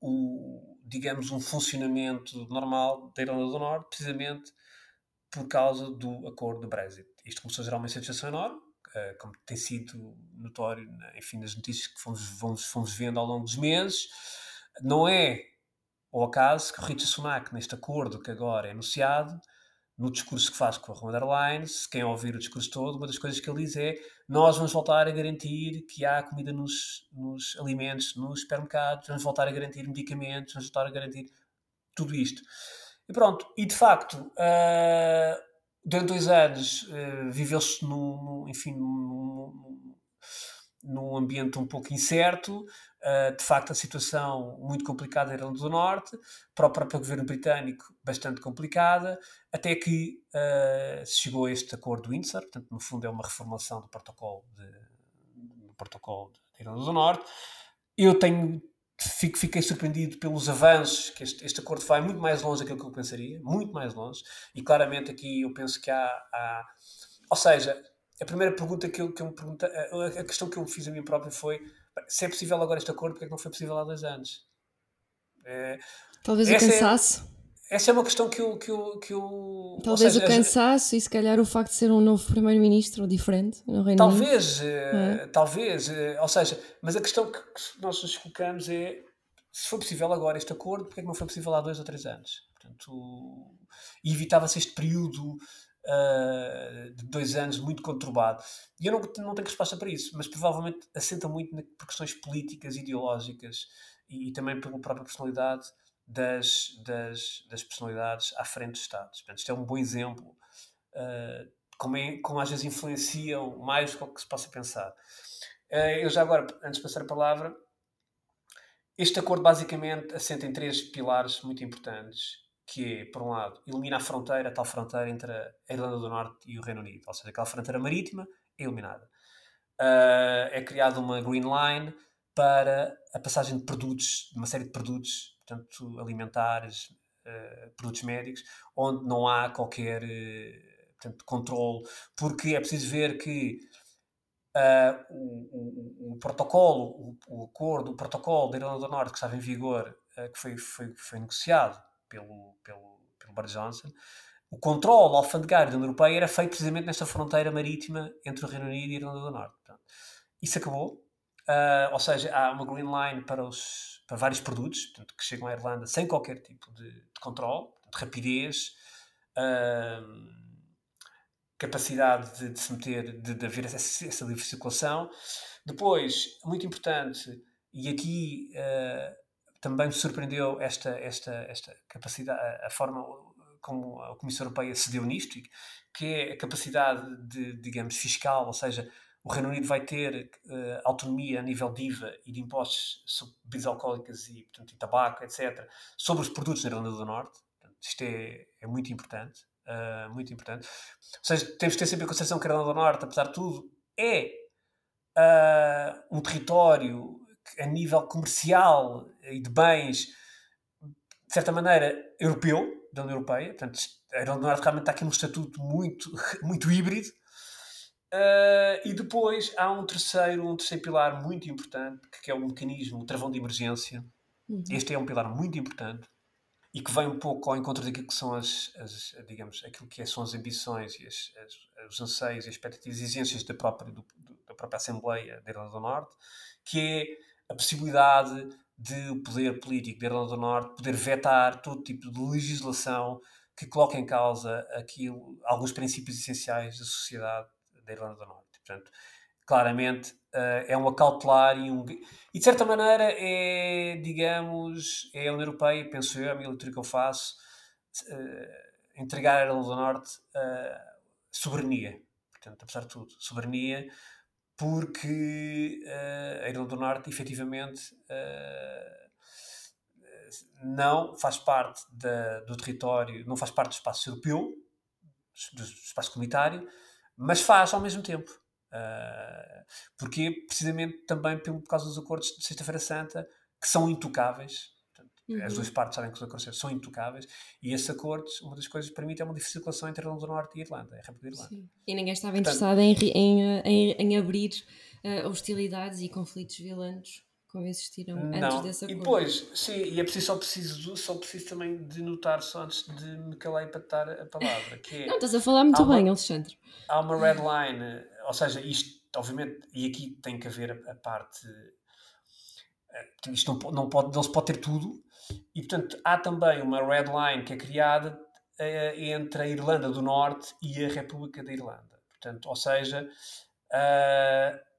o, digamos, um funcionamento normal da Irlanda do Norte, precisamente por causa do acordo do Brexit. Isto começou a gerar uma insatisfação enorme, eh, como tem sido notório, enfim, nas notícias que fomos, fomos, fomos vendo ao longo dos meses. Não é ao acaso que o Richard Sunak, neste acordo que agora é anunciado, no discurso que faz com a der Leyen, se quem ouvir o discurso todo, uma das coisas que ele diz é nós vamos voltar a garantir que há comida nos, nos alimentos, nos supermercados, vamos voltar a garantir medicamentos, vamos voltar a garantir tudo isto. E pronto, e de facto, uh, durante dois anos uh, viveu-se num, enfim, num, num, ambiente um pouco incerto, uh, de facto a situação muito complicada na Irlanda do Norte, para o próprio governo britânico bastante complicada, até que uh, se chegou a este acordo do Windsor, portanto no fundo é uma reformulação do protocolo de, do protocolo da Irlanda do Norte. Eu tenho fico, fiquei surpreendido pelos avanços, que este, este acordo vai muito mais longe daquilo que eu pensaria, muito mais longe, e claramente aqui eu penso que há. há ou seja, a primeira pergunta que eu, que eu me pergunta, a, a questão que eu fiz a mim próprio foi se é possível agora este acordo, porque é que não foi possível há dois anos? É, Talvez o é cansaço. É, essa é uma questão que eu. Que eu, que eu Talvez seja, o cansaço e se calhar o facto de ser um novo primeiro-ministro diferente no Reino Talvez, Unido. É? talvez. Eh, ou seja, mas a questão que nós nos colocamos é se foi possível agora este acordo, porque é que não foi possível há dois ou três anos? Portanto, e evitava-se este período uh, de dois anos muito conturbado. E eu não, não tenho resposta para isso, mas provavelmente assenta muito por questões políticas, ideológicas e, e também pela própria personalidade das, das, das, personalidades à frente dos Estados. Portanto, isto é um bom exemplo uh, como, é, como às vezes influenciam mais do que se possa pensar. Uh, eu já agora, antes de passar a palavra, este acordo basicamente assenta em três pilares muito importantes, que é, por um lado, elimina a fronteira, a tal fronteira entre a Irlanda do Norte e o Reino Unido, ou seja, aquela fronteira marítima é eliminada. Uh, é criada uma Green Line para a passagem de produtos, de uma série de produtos portanto, alimentares, uh, produtos médicos, onde não há qualquer uh, portanto, controle, porque é preciso ver que uh, o, o, o, protocolo, o, o, acordo, o protocolo da Irlanda do Norte que estava em vigor, que foi, foi, foi negociado pelo, pelo, pelo Boris Johnson, o controle alfandegário da União Europeia era feito precisamente nesta fronteira marítima entre o Reino Unido e a Irlanda do Norte. Portanto, isso acabou, Uh, ou seja, há uma green line para, os, para vários produtos portanto, que chegam à Irlanda sem qualquer tipo de, de controle, de rapidez, uh, capacidade de, de, se meter, de, de haver essa, essa livre circulação. Depois, muito importante, e aqui uh, também me surpreendeu esta, esta, esta capacidade, a, a forma como a Comissão Europeia se deu nisto, que é a capacidade de, digamos, fiscal, ou seja, o Reino Unido vai ter uh, autonomia a nível de IVA e de impostos sobre bebidas alcoólicas e, portanto, e tabaco, etc., sobre os produtos na Irlanda do Norte. Portanto, isto é, é muito importante. Uh, muito importante. Ou seja, temos que ter sempre em consideração que a Irlanda do Norte, apesar de tudo, é uh, um território a nível comercial e de bens, de certa maneira, europeu, da União Europeia. Portanto, a Norte realmente está aqui num estatuto muito, muito híbrido Uh, e depois há um terceiro, um terceiro pilar muito importante, que é o mecanismo, o travão de emergência. Uhum. Este é um pilar muito importante e que vem um pouco ao encontro daquilo que são as, as digamos, aquilo que são as ambições e as, as, os anseios e expectativas e exigências da própria, do, da própria Assembleia da Irlanda do Norte, que é a possibilidade de o poder político da Irlanda do Norte poder vetar todo tipo de legislação que coloque em causa aquilo, alguns princípios essenciais da sociedade da Irlanda do Norte. Portanto, claramente uh, é um acautelar e um. E de certa maneira é, digamos, é a União Europeia, penso eu, a minha leitura que eu faço, uh, entregar à Irlanda do Norte uh, soberania. Portanto, apesar de tudo, soberania, porque a Irlanda do Norte efetivamente não faz parte da, do território, não faz parte do espaço europeu, do espaço comunitário, mas faz ao mesmo tempo. Uh, porque precisamente também por causa dos acordos de Sexta-feira Santa, que são intocáveis. Uhum. As duas partes sabem que os acordos são intocáveis e esses acordos, uma das coisas que permite é uma circulação entre a Irlanda do Norte e a Irlanda, a República de Irlanda. Sim. E ninguém estava Portanto, interessado em, em, em, em abrir uh, hostilidades e conflitos violentos como existiram antes não. desse acordo. E depois, sim, e é preciso, só preciso, só preciso também de notar, só antes de me calar para dar a palavra, que é... Não, estás a falar muito bem, uma, Alexandre. Há uma red line, ou seja, isto, obviamente, e aqui tem que haver a, a parte... Eh, isto não, não, pode, não se pode ter tudo, e portanto há também uma red line que é criada uh, entre a Irlanda do Norte e a República da Irlanda. Portanto, ou seja... Uh,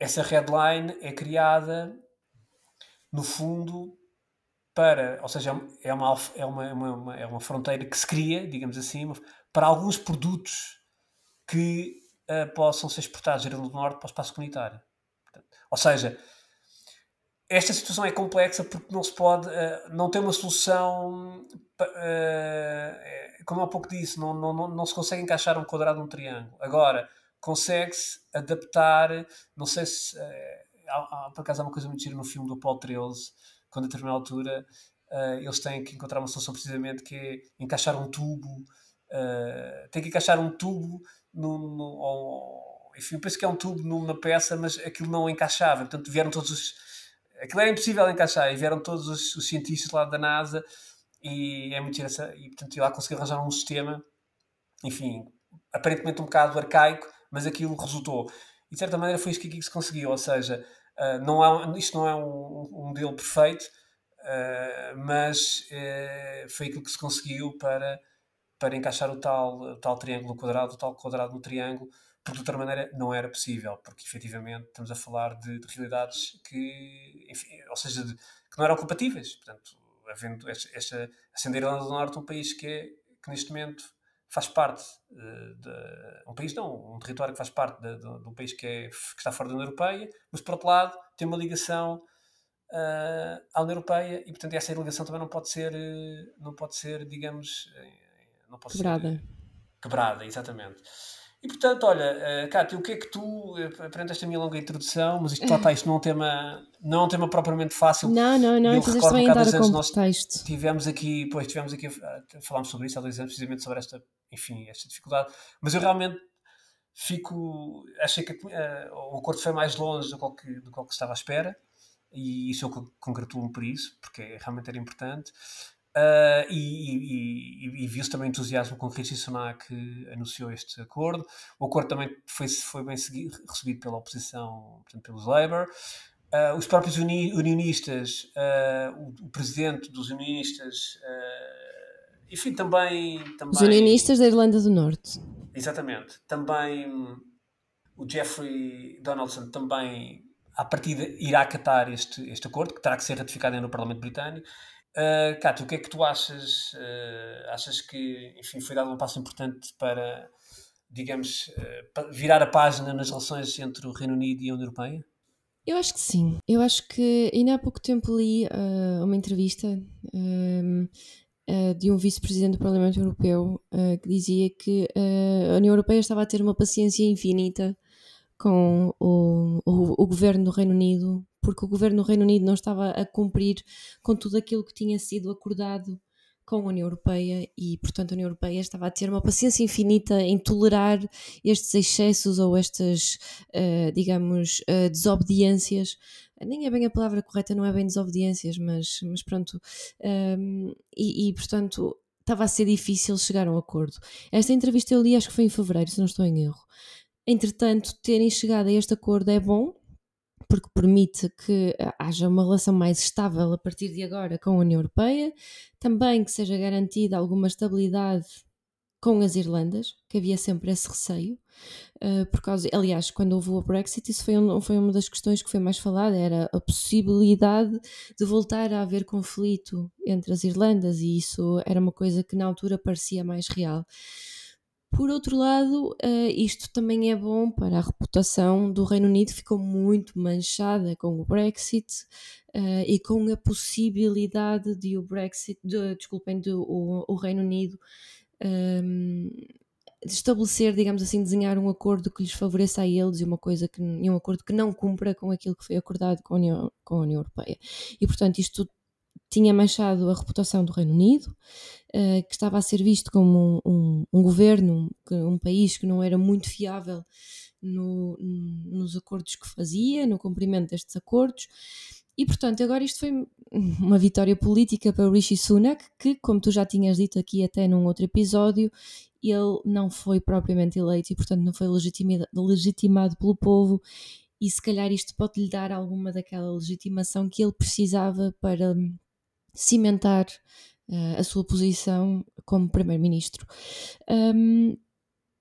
essa headline é criada, no fundo, para, ou seja, é uma, é uma, uma, é uma fronteira que se cria, digamos assim, para alguns produtos que uh, possam ser exportados da Irlanda do Norte para o espaço comunitário. Portanto, ou seja, esta situação é complexa porque não se pode, uh, não tem uma solução, uh, como há pouco disse, não, não, não, não se consegue encaixar um quadrado num triângulo. Agora, consegue-se adaptar, não sei se, uh, há, há, por acaso há uma coisa muito gira no filme do Paul 13, quando a determinada altura eles têm que encontrar uma solução precisamente que é encaixar um tubo, tem que encaixar um tubo no, no, ou, enfim, eu penso que é um tubo numa peça, mas aquilo não encaixava, portanto vieram todos os aquilo era impossível encaixar e vieram todos os, os cientistas lá da NASA e é muito engraçado e portanto lá conseguiram arranjar um sistema enfim, aparentemente um bocado arcaico mas aquilo resultou. E de certa maneira foi isso que se conseguiu ou seja, uh, não há, isto não é um, um modelo perfeito uh, mas uh, foi aquilo que se conseguiu para, para encaixar o tal, o tal triângulo quadrado, o tal quadrado no triângulo porque de outra maneira não era possível, porque efetivamente estamos a falar de, de realidades que, enfim, ou seja, de, que não eram compatíveis. Portanto, havendo esta, esta acender Irlanda do Norte, um país que, é, que neste momento faz parte uh, de um país, não, um território que faz parte de, um país que, é, que, está fora da União Europeia, mas por outro lado tem uma ligação uh, à União Europeia e portanto essa ligação também não pode ser, uh, não pode ser, digamos, não pode quebrada. Ser, quebrada, exatamente. E portanto, olha, uh, Cátia, o que é que tu, aprende esta minha longa introdução, mas isto, lá está, isto não é um tema, não é um tema propriamente fácil. Não, não, não, fizeste bem em dar o contexto. Tivemos aqui, pois, tivemos aqui, falámos sobre isso há dois anos, precisamente sobre esta, enfim, esta dificuldade, mas eu realmente fico, achei que uh, o acordo foi mais longe do que, do que estava à espera, e isso eu congratulo-me por isso, porque realmente era importante. Uh, e, e, e viu-se também entusiasmo com Rishi Sunak que anunciou este acordo. O acordo também foi, foi bem seguido, recebido pela oposição, portanto, pelos Labour. Uh, os próprios uni, unionistas, uh, o, o, presidente dos unionistas, enfim, também, também. Os unionistas da Irlanda do Norte. Exatamente. Também o Jeffrey Donaldson também, à partida, irá acatar este, este acordo, que terá que ser ratificado no Parlamento Britânico. Uh, Cátia, o que é que tu achas? Uh, achas que, enfim, foi dado um passo importante para, digamos, uh, virar a página nas relações entre o Reino Unido e a União Europeia? Eu acho que sim. Eu acho que ainda há pouco tempo li uh, uma entrevista uh, de um vice-presidente do Parlamento Europeu que dizia que a União Europeia estava a ter uma paciência infinita com o, o, o governo do Reino Unido porque o governo do Reino Unido não estava a cumprir com tudo aquilo que tinha sido acordado com a União Europeia e, portanto, a União Europeia estava a ter uma paciência infinita em tolerar estes excessos ou estas, uh, digamos, uh, desobediências. Nem é bem a palavra correta, não é bem desobediências, mas, mas pronto. Um, ehm, e, e, portanto, estava a ser difícil chegar a um acordo. Esta entrevista eu li, acho que foi em fevereiro, se não estou em erro. Entretanto, terem chegado a este acordo é bom, porque permite que eh, haja uma relação mais estável a partir de agora com a União Europeia, também que seja garantida alguma estabilidade com as Irlandas, que havia sempre esse receio, uh, por causa, aliás, quando houve o Brexit, isso foi, um, foi uma das questões que foi mais falada, era a possibilidade de voltar a haver conflito entre as Irlandas, e isso era uma coisa que na altura parecia mais real. Por outro lado, uh, isto também é bom para a reputação do Reino Unido, ficou muito manchada com o Brexit uh, e com a possibilidade de o Brexit, de, desculpem, de o, o Reino Unido um, ehm, estabelecer, digamos assim, desenhar um acordo que lhes favoreça a eles e uma coisa que e um acordo que não cumpra com aquilo que foi acordado com a União, com a União Europeia. E portanto, isto tinha manchado a reputação do Reino Unido, uh, que estava a ser visto como um, um, um governo, um país que não era muito fiável no, nos acordos que fazia, no cumprimento destes acordos. E, portanto, agora isto foi uma vitória política para o Rishi Sunak, que, como tu já tinhas dito aqui até num outro episódio, ele não foi propriamente eleito e, portanto, não foi legitimado pelo povo. E se calhar isto pode lhe dar alguma daquela legitimação que ele precisava para cimentar uh, a sua posição como Primeiro-Ministro. Um,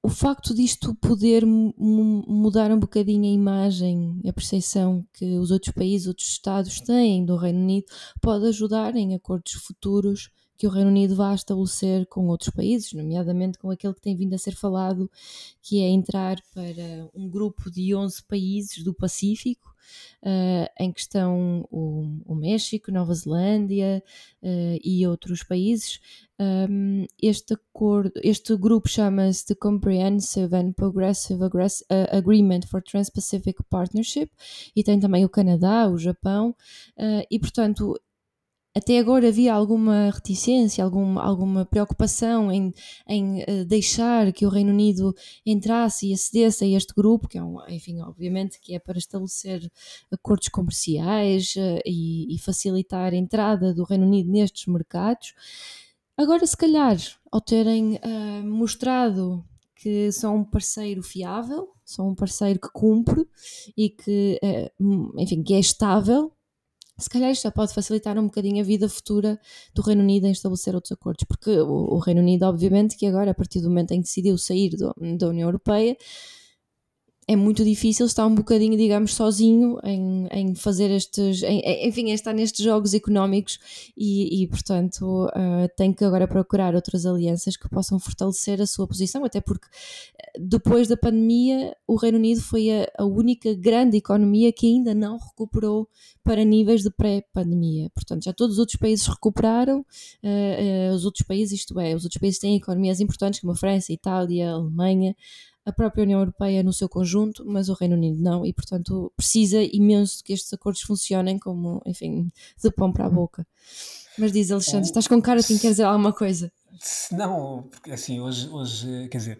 o facto disto poder mudar um bocadinho a imagem, a percepção que os outros países, outros Estados têm do Reino Unido, pode ajudar em acordos futuros que o Reino Unido vá estabelecer com outros países, nomeadamente com aquele que tem vindo a ser falado, que é entrar para um grupo de 11 países do Pacífico, uh, em que estão o, o México, Nova Zelândia uh, e outros países. Um, este acordo, este grupo chama-se The Comprehensive and Progressive Agreement for Trans-Pacific Partnership e tem também o Canadá, o Japão, uh, e portanto até agora havia alguma reticência, algum, alguma preocupação em, em uh, deixar que o Reino Unido entrasse e acedesse a este grupo, que é um, enfim, obviamente que é para estabelecer acordos comerciais uh, e, e, facilitar a entrada do Reino Unido nestes mercados. Agora, se calhar, ao terem uh, mostrado que são um parceiro fiável, são um parceiro que cumpre e que, enfim, que é estável, se calhar isto pode facilitar um bocadinho a vida futura do Reino Unido em estabelecer outros acordos, porque o, o Reino Unido, obviamente, que agora, a partir do momento em que decidiu sair do, da União Europeia, é muito difícil estar um bocadinho, digamos, sozinho em, em fazer estes, em, enfim, em estar nestes jogos económicos e, e portanto, uh, tem que agora procurar outras alianças que possam fortalecer a sua posição, até porque eh, depois da pandemia o Reino Unido foi a, a única grande economia que ainda não recuperou para níveis de pré-pandemia. Portanto, já todos os outros países recuperaram, uh, uh, os outros países, isto é, os outros países têm economias importantes como a França, a Itália, a Alemanha, a própria União Europeia no seu conjunto, mas o Reino Unido não, e portanto precisa imenso que estes acordos funcionem como, enfim, de pão para a boca. Mas diz Alexandre, estás com cara que quer dizer alguma coisa? Não, porque assim, hoje, hoje, quer dizer,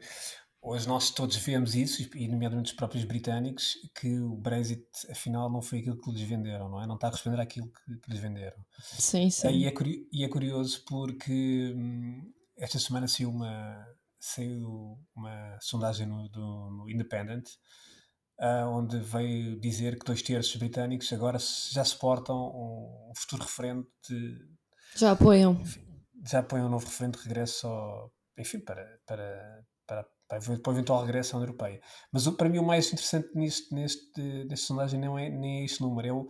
hoje nós todos vemos isso, e nomeadamente os próprios britânicos, que o Brexit afinal não foi aquilo que lhes venderam, não é? Não está a responder àquilo que, que lhes venderam. Sim, sim. E é, e é curioso porque hum, esta semana saiu uma, saiu uma sondagem no, do, no Independent, uh, onde veio dizer que dois terços britânicos agora já suportam um, futuro referendo de, Já apoiam. Enfim, já apoiam um novo referendo de regresso ao, enfim, para, para, para, para, para o eventual regresso à União Europeia. Mas para mim o mais interessante neste, neste, nesta sondagem não é nem é este número, é o,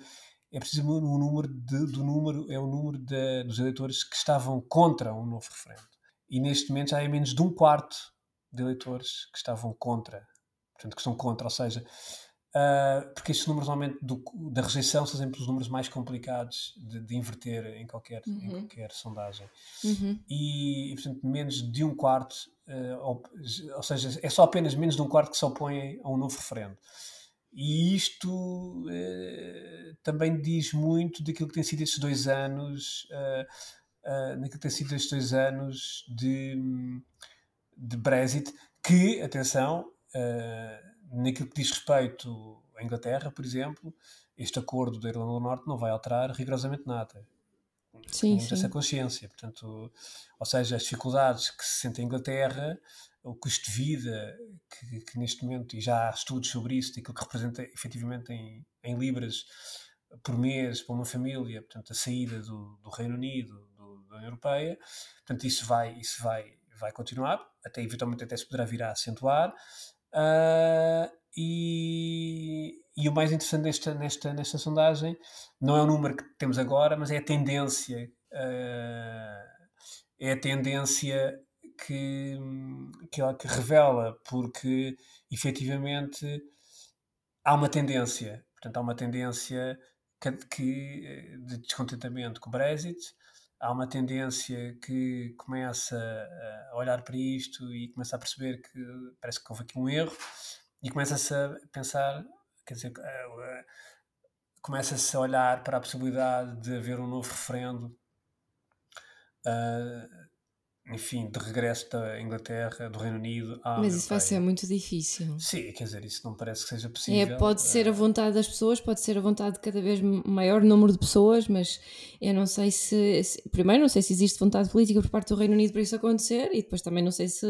é precisamente o número de, do número, é o número de, dos eleitores que estavam contra um novo referendo e neste momento já é menos de um quarto de eleitores que estavam contra, portanto, que estão contra, ou seja, uh, porque estes números normalmente do, da rejeição são sempre os números mais complicados de, de inverter em qualquer, uhum. em qualquer sondagem. Uhum. E, e, portanto, menos de um quarto, uh, ou, ou, seja, é só apenas menos de um quarto que se opõem a um novo referendo. E isto uh, também diz muito daquilo que tem sido estes dois anos uh, naquilo que tem sido estes dois anos de, de Brexit, que, atenção, uh, naquilo que diz respeito à Inglaterra, por exemplo, este acordo da Irlanda do Norte não vai alterar rigorosamente nada. Sim, sim. essa consciência. Portanto, ou seja, as dificuldades que se sente a Inglaterra, o custo de vida que, que, neste momento, e já há estudos sobre isso, daquilo que representa efetivamente em, em libras por mês para uma família, portanto, a saída do, do Reino Unido, Europeia. Portanto, isso vai, isso vai, vai continuar, até eventualmente até se poderá vir a acentuar. Uh, e, e, o mais interessante nesta, nesta, nesta sondagem não é o número que temos agora, mas é a tendência. Uh, é a tendência que, que, que revela, porque efetivamente há uma tendência. Portanto, há uma tendência que, de descontentamento com o Brexit, há uma tendência que começa a olhar para isto e começa a perceber que parece que houve aqui um erro e começa-se a pensar, quer dizer, começa-se a olhar para a possibilidade de haver um novo referendo. Uh, enfim, de regresso da Inglaterra, do Reino Unido à Mas isso vai ser muito difícil. Sim, quer dizer, isso não parece que seja possível. É, pode ser a vontade das pessoas, pode ser a vontade de cada vez maior número de pessoas, mas eu não sei se, se, Primeiro, não sei se existe vontade política por parte do Reino Unido para isso acontecer, e depois também não sei se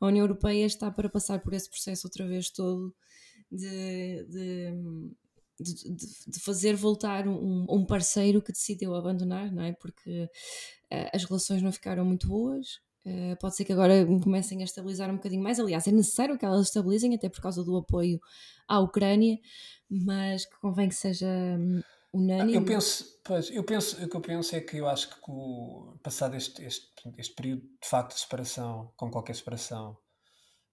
a União Europeia está para passar por esse processo outra vez todo de, de de, de, fazer voltar um, um, parceiro que decidiu abandonar, não é? Porque uh, as relações não ficaram muito boas. Uh, pode ser que agora comecem a estabilizar um bocadinho mais. Aliás, é necessário que elas estabilizem, até por causa do apoio à Ucrânia, mas que convém que seja unânime. Eu penso, pois, eu penso, o que eu penso é que eu acho que o, passado este, este, este período de facto de separação, com qualquer separação,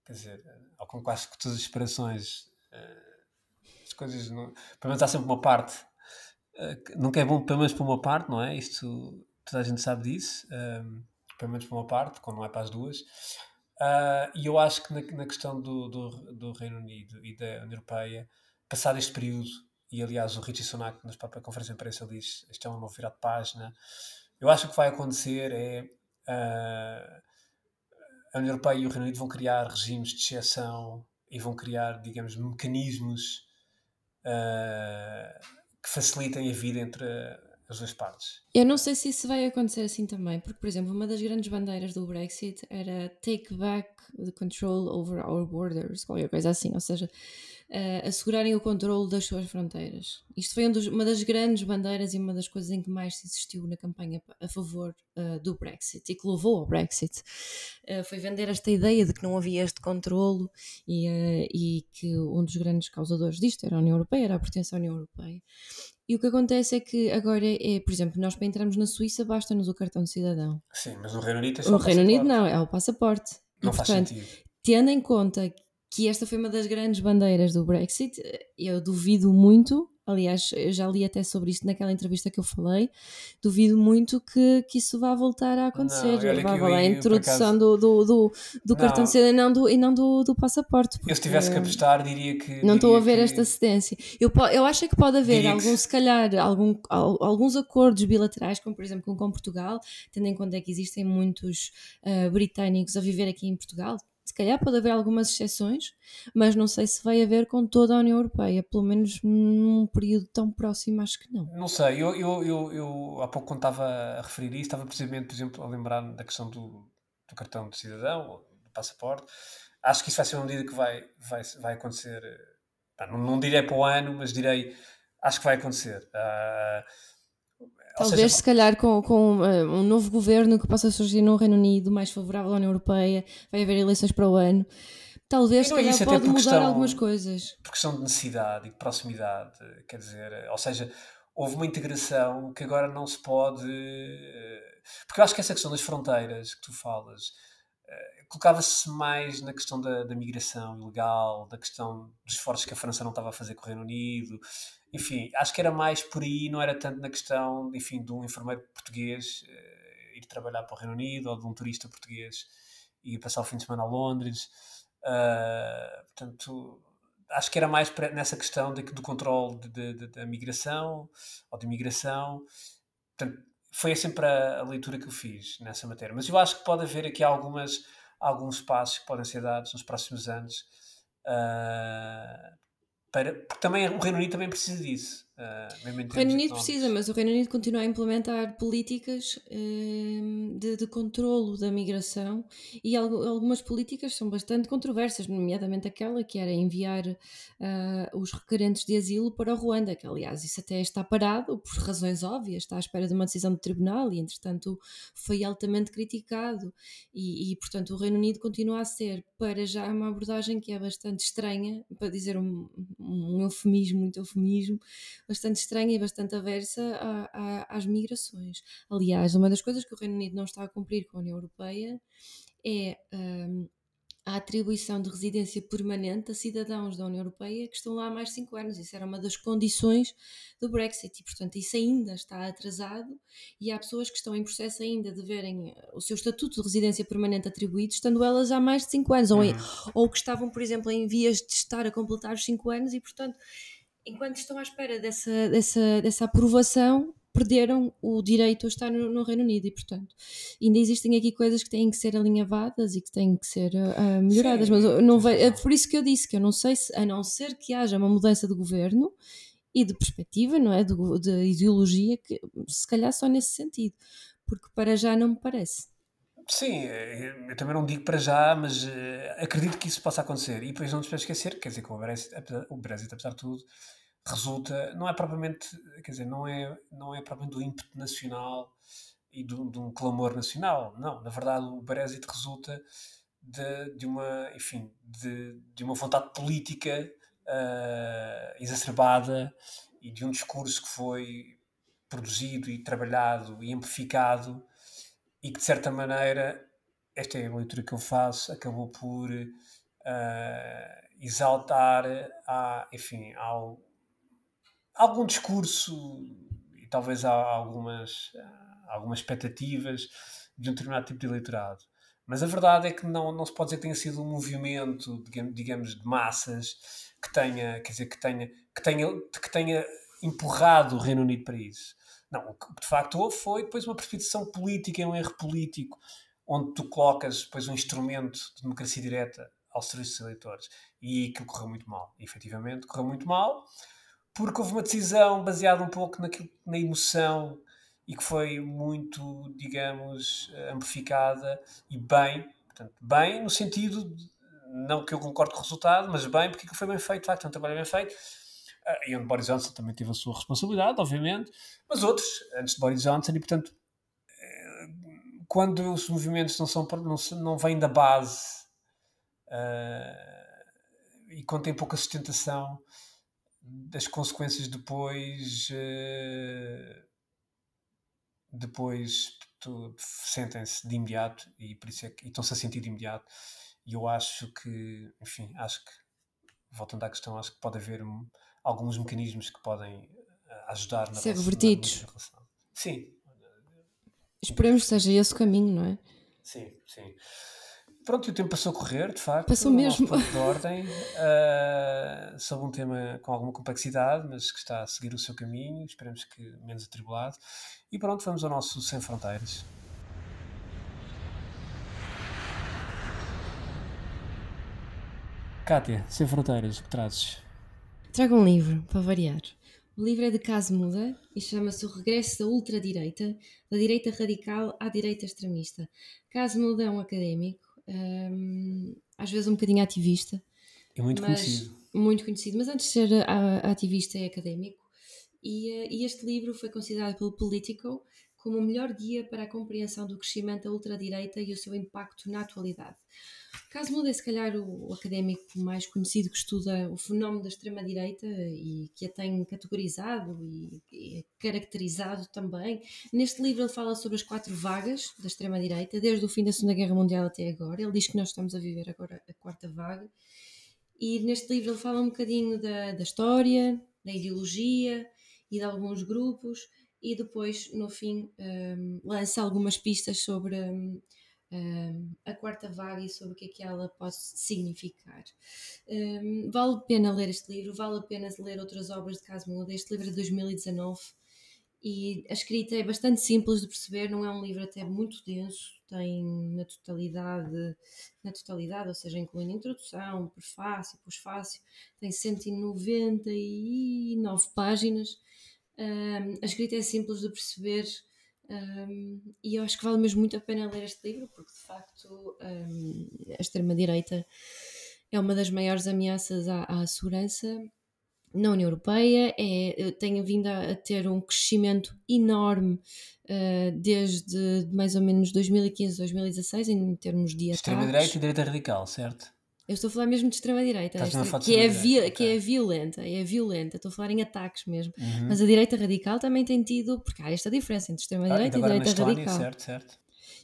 quer dizer, ou com quase que todas as separações, as coisas, não, pelo menos há sempre uma parte, nunca é bom pelo menos para uma parte, não é? Isto, toda a gente sabe disso, pelo menos para uma parte, quando não é para as duas. Uh, e eu acho que na, na questão do, do, do, Reino Unido e da União Europeia, passado este período, e aliás o Richie Sunak, na própria conferência de imprensa, diz isto é um novo virar de página, eu acho que o que vai acontecer é uh, a União Europeia e o Reino Unido vão criar regimes de exceção e vão criar, digamos, mecanismos uh, que facilitem a vida entre as duas partes. Eu não sei se isso vai acontecer assim também, porque, por exemplo, uma das grandes bandeiras do Brexit era take back the control over our borders, qualquer coisa assim, ou seja, uh, assegurarem o controle das suas fronteiras. Isto foi um dos, uma das grandes bandeiras e uma das coisas em que mais se insistiu na campanha a favor uh, do Brexit e que levou ao Brexit. Uh, foi vender esta ideia de que não havia este controlo e, e que um dos grandes causadores disto era a União Europeia, era a pertença à União Europeia. E o que acontece é que agora é, por exemplo, nós para entrarmos na Suíça basta-nos o cartão de cidadão. Sim, mas no Reino Unido é só O Reino Unido não, é o passaporte. Não e, faz portanto, sentido. Tendo em conta que esta foi uma das grandes bandeiras do Brexit, eu duvido muito aliás, eu já li até sobre isto naquela entrevista que eu falei, duvido muito que, que isso vá voltar a acontecer. Não, a introdução acaso... do, do, do, do cartão de cidadão do, e não do, do passaporte. Eu se tivesse que apostar, diria que. Não estou a ver que... esta cedência. Eu, eu acho que pode haver algum, que... se calhar, algum, alguns acordos bilaterais, como por exemplo com, com Portugal, tendo em conta que existem muitos uh, britânicos a viver aqui em Portugal se calhar pode haver algumas exceções, mas não sei se vai haver com toda a União Europeia, pelo menos num período tão próximo, acho que não. Não sei, eu, eu, eu, eu há pouco quando estava a referir isso, estava precisamente, por exemplo, a lembrar da questão do, do cartão de cidadão, do passaporte. Acho que isso vai ser uma medida que vai, vai, vai acontecer, não, não direi para o ano, mas direi, acho que vai acontecer. Uh, Talvez, seja, se calhar, com, com uh, um novo governo que possa surgir no Reino Unido, mais favorável à União Europeia, vai haver eleições para o ano. Talvez, se é calhar, é pode mudar questão, algumas coisas. Por questão de necessidade e de proximidade, quer dizer, ou seja, houve uma integração que agora não se pode. Eh, porque eu acho que essa questão das fronteiras que tu falas eh, colocava-se mais na questão da, da migração ilegal, da questão dos esforços que a França não estava a fazer com o Reino Unido enfim, acho que era mais por aí, não era tanto na questão, enfim, de um enfermeiro português uh, ir trabalhar para o Reino Unido ou de um turista português ir passar o fim de semana a Londres. Uh, portanto, acho que era mais nessa questão de, do controle da migração ou de imigração. Portanto, foi sempre a, a, leitura que eu fiz nessa matéria. Mas eu acho que pode haver aqui algumas, alguns passos que podem ser dados nos próximos anos uh, para, porque também o Reino Unido também precisa disso. Uh, o Reino Unido precisa, mas o Reino Unido continua a implementar políticas uh, de, de controlo da migração e algumas políticas são bastante controversas, nomeadamente aquela que era enviar uh, os requerentes de asilo para o Ruanda, que aliás isso até está parado por razões óbvias, está à espera de uma decisão do tribunal e entretanto foi altamente criticado. E, e portanto o Reino Unido continua a ser para já uma abordagem que é bastante estranha, para dizer um, um eufemismo, muito eufemismo, bastante estranha e bastante aversa a, a, às migrações. Aliás, uma das coisas que o Reino Unido não está a cumprir com a União Europeia é um, a atribuição de residência permanente a cidadãos da União Europeia que estão lá há mais de 5 anos. Isso era uma das condições do Brexit e, portanto, isso ainda está atrasado e há pessoas que estão em processo ainda de verem o seu estatuto de residência permanente atribuído, estando elas há mais de 5 anos, uhum. ou, em, ou que estavam, por exemplo, em vias de estar a completar os 5 anos e, portanto, enquanto estão à espera dessa, dessa, dessa aprovação, perderam o direito a estar no, no, Reino Unido e, portanto, ainda existem aqui coisas que têm que ser alinhavadas e que têm que ser uh, melhoradas. Sim, mas não ve... é por isso que eu disse que eu não sei se, a não ser que haja uma mudança de governo e de perspectiva, não é? De, de ideologia, que se calhar só nesse sentido, porque para já não me parece. Sim, eu também não digo para já, mas uh, acredito que isso possa acontecer. E depois não nos podemos esquecer, quer dizer, que o Brexit, o Brexit, apesar de tudo, resulta, não é propriamente, quer dizer, não é, não é propriamente do ímpeto nacional e de, de um clamor nacional. Não, na verdade, o Brexit resulta de, de uma, enfim, de, de uma vontade política uh, exacerbada e de um discurso que foi produzido e trabalhado e amplificado e que de certa maneira esta é a leitura que eu faço acabou por uh, exaltar a, enfim ao, algum discurso e talvez há algumas algumas expectativas de um determinado tipo de eleitorado mas a verdade é que não, não se pode dizer que tenha sido um movimento digamos de massas que tenha quer dizer que tenha que tenha que tenha empurrado o Reino Unido para isso não, o que de facto houve foi depois uma precipitação política, um erro político, onde tu colocas depois um instrumento de democracia direta ao serviço dos eleitores. E aquilo correu muito mal. E, efetivamente, correu muito mal, porque houve uma decisão baseada um pouco naquilo, na emoção e que foi muito, digamos, amplificada e bem, portanto, bem no sentido, de, não que eu concorde com o resultado, mas bem porque foi bem feito, facto, um trabalho bem feito. Ah, e onde Boris Johnson também teve a sua responsabilidade, obviamente, mas outros, antes de Boris Johnson, e portanto, eh, quando os movimentos não, são, não, não vêm da base uh, e quando têm pouca sustentação, das consequências depois, uh, depois sentem-se de imediato e por isso é que estão-se a sentir de imediato. E eu acho que, enfim, acho que, voltando à questão, acho que pode haver alguns mecanismos que podem eh, ajudar na Ser revertidos. relação. Sim. Esperemos que seja esse o caminho, não é? Sim, sim. Pronto, e o tempo passou a correr, de facto. Passou mesmo. de ordem, uh, sobre um tema com alguma complexidade, mas que está a seguir o seu caminho, esperemos que menos atribulado. E pronto, vamos ao nosso Sem Fronteiras. Kátia, Sem Fronteiras, o que trazes? Trago um livro, para variar. O livro é de Caso Muda e chama-se O Regresso da Ultradireita, da direita radical à direita extremista. Caso Muda é um académico, um, às vezes um bocadinho ativista. É muito conhecido. Muito conhecido, mas antes de ser ativista é académico. E, uh, e este livro foi considerado pelo Politico como o melhor guia para a compreensão do crescimento da ultradireita e o seu impacto na atualidade. Caso mude, é se calhar o, académico mais conhecido que estuda o fenómeno da extrema-direita e que a tem categorizado e, e, caracterizado também. Neste livro ele fala sobre as quatro vagas da extrema-direita, desde o fim da Segunda Guerra Mundial até agora. Ele diz que nós estamos a viver agora a quarta vaga. E neste livro ele fala um bocadinho da, da história, da ideologia e de alguns grupos e depois, no fim, um, lança algumas pistas sobre... Um, um, a quarta vaga e sobre o que é que ela pode significar. Um, vale a pena ler este livro, vale a pena ler outras obras de Casmuda. Este livro é de 2019 e a escrita é bastante simples de perceber, não é um livro até muito denso, tem na totalidade, na totalidade, ou seja, incluindo introdução, prefácio, pós-fácio, tem 199 páginas. Um, a escrita é simples de perceber, um, e eu acho que vale mesmo muito a pena ler este livro, porque de facto um, a extrema-direita é uma das maiores ameaças à, à, segurança na União Europeia, é, tem vindo a, a ter um crescimento enorme uh, desde mais ou menos 2015, 2016, em termos de ataques. Extrema-direita e direita radical, certo? Eu estou a falar mesmo de extrema-direita, que, é okay. que é violenta, é violenta, estou a falar em ataques mesmo. Uhum. Mas a direita radical também tem tido, porque há esta diferença entre extrema-direita ah, e direita radical. Certo, certo.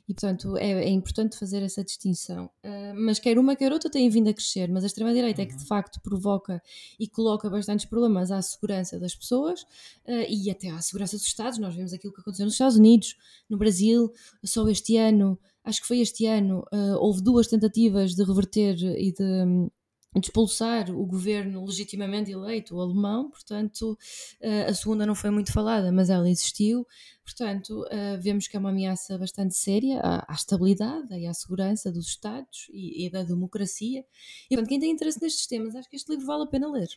E portanto é, é importante fazer essa distinção. Uh, mas quer uma quer outra têm vindo a crescer, mas a extrema-direita uhum. é que de uhum. facto provoca e coloca bastantes problemas à segurança das pessoas uh, e até à segurança dos Estados. Nós vimos aquilo que aconteceu nos Estados Unidos, no Brasil, só este ano acho que foi este ano, uh, houve duas tentativas de reverter e de, de, expulsar o governo legitimamente eleito, o alemão, portanto, uh, a segunda não foi muito falada, mas ela existiu, portanto, uh, vemos que é uma ameaça bastante séria à, à estabilidade e à segurança dos Estados e, e, da democracia. E, portanto, quem tem interesse nestes temas, acho que este livro vale a pena ler.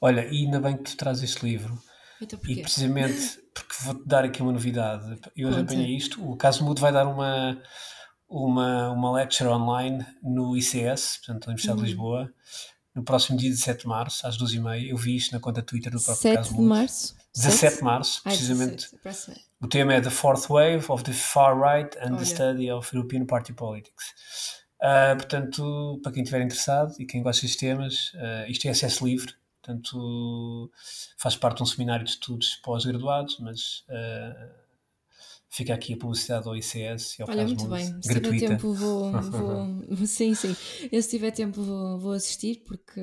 Olha, e ainda bem que tu trazes este livro. Então, e precisamente porque vou-te dar aqui uma novidade. Eu apanhei isto. O Caso Mudo vai dar uma, uma, uma lecture online no ICS, portanto, na Universidade uhum. de Lisboa, no próximo dia 17 de março, às 12h30. Eu vi isto na conta Twitter do próprio 7 caso de março? 17 de março, precisamente. Ai, 17. O tema é The Fourth Wave of the Far Right and Olha. the Study of European Party Politics. Uh, portanto, para quem estiver interessado e quem gosta destes temas, uh, isto é acesso livre, portanto faz parte de um seminário de estudos pós-graduados, mas uh, fica aqui a publicidade ao ICS e ao Olha, muito bem, se tiver tempo vou, vou, sim, sim, eu se tiver tempo vou, vou assistir porque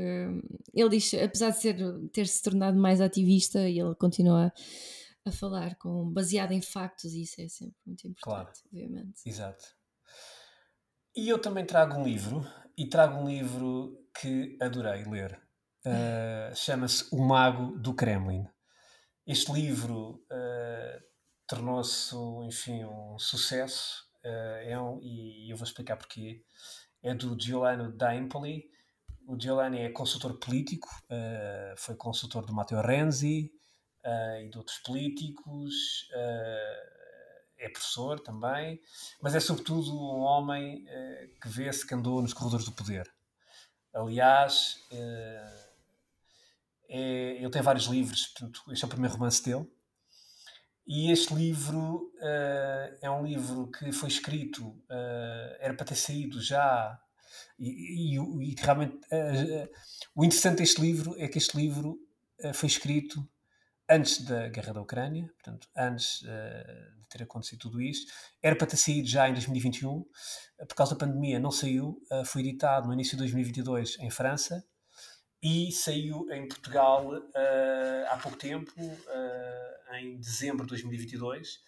ele diz, apesar de ser, ter se tornado mais ativista, ele continua a falar com, baseado em factos e isso é sempre muito importante, claro. obviamente. Exato. E eu também trago um livro, e trago um livro que adorei ler. Uh, Chama-se O Mago do Kremlin. Este livro uh, tornou-se, enfim, um sucesso, uh, é um, e eu vou explicar porquê. É do Giuliano D'Empoli. O Giuliani é consultor político, foi consultor do Matteo Renzi e de outros políticos é professor também, mas é sobretudo um homem uh, que vê-se que andou nos corredores do poder. Aliás, uh, é, ele tem vários livros, portanto, este é o primeiro romance dele. E este livro uh, é um livro que foi escrito, era para ter saído já. E, e, e realmente, o interessante deste livro é que este livro foi escrito antes da guerra da Ucrânia, portanto, antes uh, de ter acontecido tudo isto. Era para ter saído já em 2021, por causa da pandemia não saiu, uh, foi editado no início de 2022 em França e saiu em Portugal uh, há pouco tempo, em dezembro de 2022.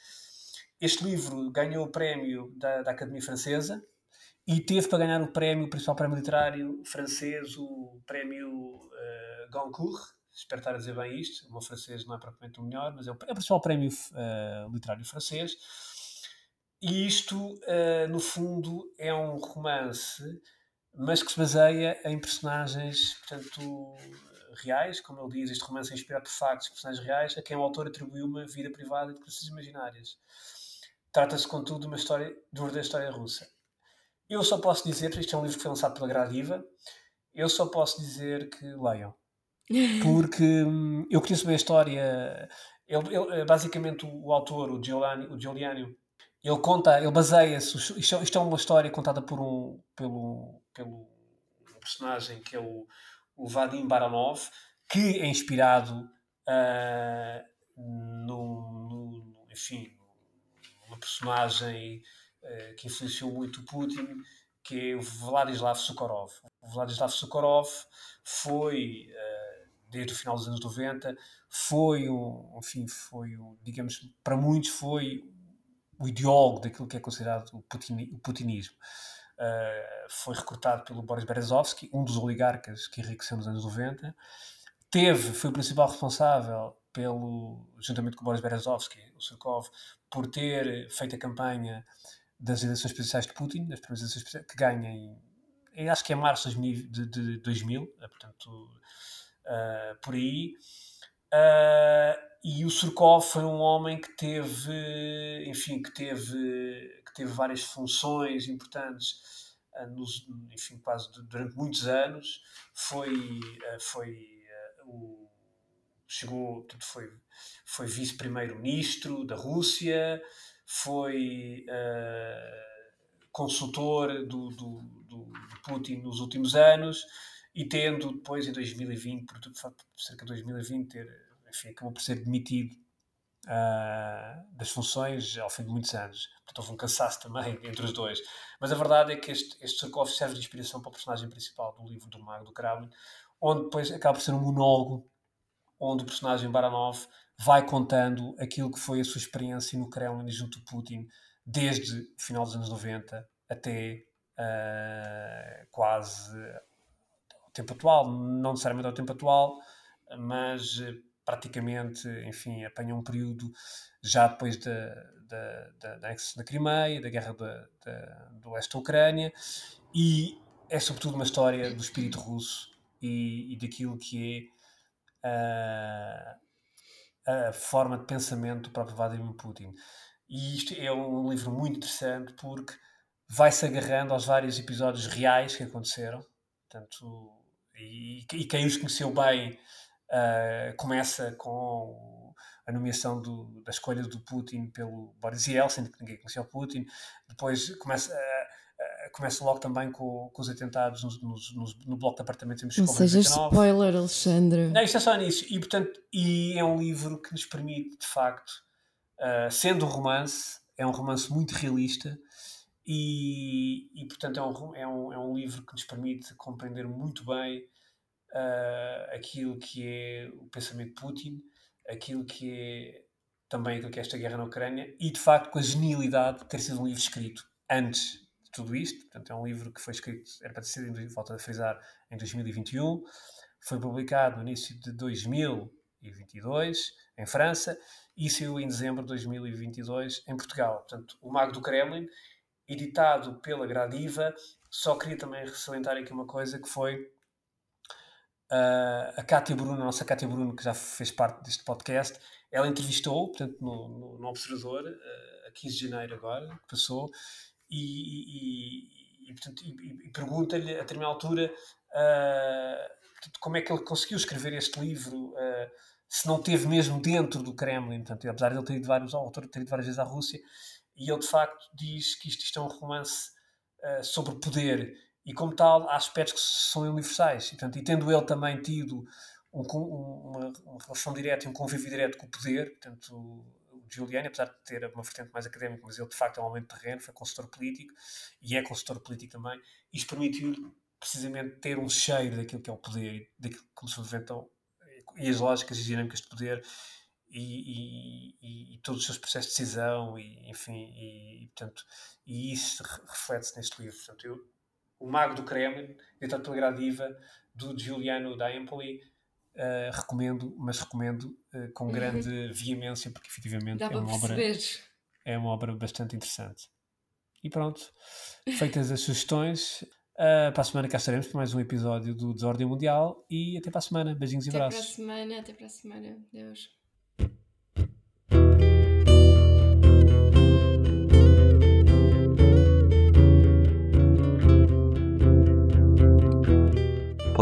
Este livro ganhou o prémio da, da Academia Francesa e teve para ganhar o prémio, o principal prémio literário francês, o prémio Goncourt, espero estar a dizer bem isto, o meu francês não é propriamente o melhor, mas é o, é o principal prémio uh, literário francês. E isto, uh, no fundo, é um romance, mas que se baseia em personagens, portanto, reais, como ele diz, este romance é inspirado por factos, personagens reais, a quem o autor atribuiu uma vida privada de coisas imaginárias. Trata-se, contudo, de uma história, de verdadeira história russa. Eu só posso dizer, porque isto é um livro que foi lançado pela Gradiva, eu só posso dizer que leiam porque hum, eu conheço bem a história. Ele, ele, basicamente, o, o, autor, o Giuliani, o Giuliani, ele conta, ele baseia-se. Isto, isto, é uma história contada por um, pelo, pelo personagem que é o, o Vadim Baranov, que é inspirado uh, no, no, enfim, numa personagem uh, que influenciou muito o Putin, que é o Vladislav Sukorov. O Vladislav Sukorov foi uh, desde o final dos anos 90, foi um, enfim, foi um, digamos, para muitos foi o ideólogo daquilo que é considerado o, o putinismo. Uh, foi recrutado pelo Boris Berezovsky, um dos oligarcas que enriqueceu nos anos 90. Teve, foi o principal responsável pelo, juntamente com o Boris Berezovsky, o Surkov, por ter feito a campanha das eleições presidenciais de Putin, das primeiras eleições que ganha em, acho que é março de, de, de 2000, portanto uh, por aí. Uh, e o Surkov foi um homem que teve, enfim, que teve, que teve várias funções importantes, uh, nos, enfim, quase durante muitos anos. Foi, foi o chegou, foi, foi vice-primeiro-ministro da Rússia, foi uh, consultor do, do, do, Putin nos últimos anos e tendo depois, em 2020, por cerca de 2020, ter, enfim, acabou por ser demitido uh, das funções ao fim de muitos anos. Portanto, houve um cansaço também entre os dois. Mas a verdade é que este, este Surkov serve de inspiração para o personagem principal do livro do Mago do Kremlin, onde depois acaba por ser um monólogo onde o personagem Baranov vai contando aquilo que foi a sua experiência no Kremlin junto a Putin desde o final dos anos 90 até uh, quase tempo atual, não necessariamente ao tempo atual, mas eh, praticamente, enfim, apanha um período já depois da, da, da, da da Crimeia, da guerra da, da, do leste da Ucrânia, e é sobretudo uma história do espírito russo e, e daquilo que é a, ah, a forma de pensamento do próprio Vladimir Putin. E isto é um livro muito interessante porque vai-se agarrando aos vários episódios reais que aconteceram, portanto, e, e quem os conheceu bem uh, começa com a nomeação do, da escolha do Putin pelo Boris Yeltsin, que ninguém conhecia o Putin, depois começa a, começa logo também com, com os atentados nos, nos, nos, no bloco de apartamentos em Moscou. Não seja spoiler, Alexandre. Não, isto é só nisso. E, portanto, e é um livro que nos permite, de facto, uh, sendo um romance, é um romance muito realista e, e portanto, é um, é, um, é um livro que nos permite compreender muito bem uh, aquilo que é o pensamento de Putin, aquilo que é também aquilo que é esta guerra na Ucrânia e, de facto, com a genialidade de ter sido um livro escrito antes de tudo isto. Portanto, é um livro que foi escrito, era para ter sido, volta a frisar, em 2021. Foi publicado no início de 2022 em França e saiu em dezembro de 2022 em Portugal. Portanto, O Mago do Kremlin, editado pela Gradiva. Só queria também salientar aqui uma coisa que foi uh, a Cátia Bruno, a nossa Cátia Bruno, que já fez parte deste podcast, ela entrevistou, portanto, no, no, no Observador, uh, a 15 de janeiro agora, que passou, e, e, e, portanto, e, pergunta-lhe, a determinada altura, uh, como é que ele conseguiu escrever este livro, se não teve mesmo dentro do Kremlin, portanto, apesar de ele ter ido, vários, autor ter ido várias vezes à Rússia, e ele de facto diz que isto, isto é um romance sobre poder, e como tal, há aspectos que são universais, e, portanto, e tendo ele também tido um, uma, uma, relação direta e um convívio direto com o poder, portanto, o Giuliani, apesar de ter uma vertente mais académica, mas ele de facto é um homem de terreno, foi consultor político e é consultor político também, isto permitiu-lhe precisamente ter um cheiro daquilo que é o poder, daquilo que se levantam e as lógicas e dinâmicas de poder e, e, e, todos os seus processos de decisão e enfim e, portanto e isso reflete-se neste livro. Portanto eu, o Mago do Kremlin editado pela Gradiva do Giuliano da Empoli Uh, recomendo, mas recomendo uh, com grande uhum. veemência, porque efetivamente é uma, obra, é uma obra bastante interessante. E pronto, feitas as sugestões, uh, para a semana cá estaremos para mais um episódio do Desordem Mundial e até para a semana. Beijinhos e abraços. Até para a semana, até para a semana. Deus.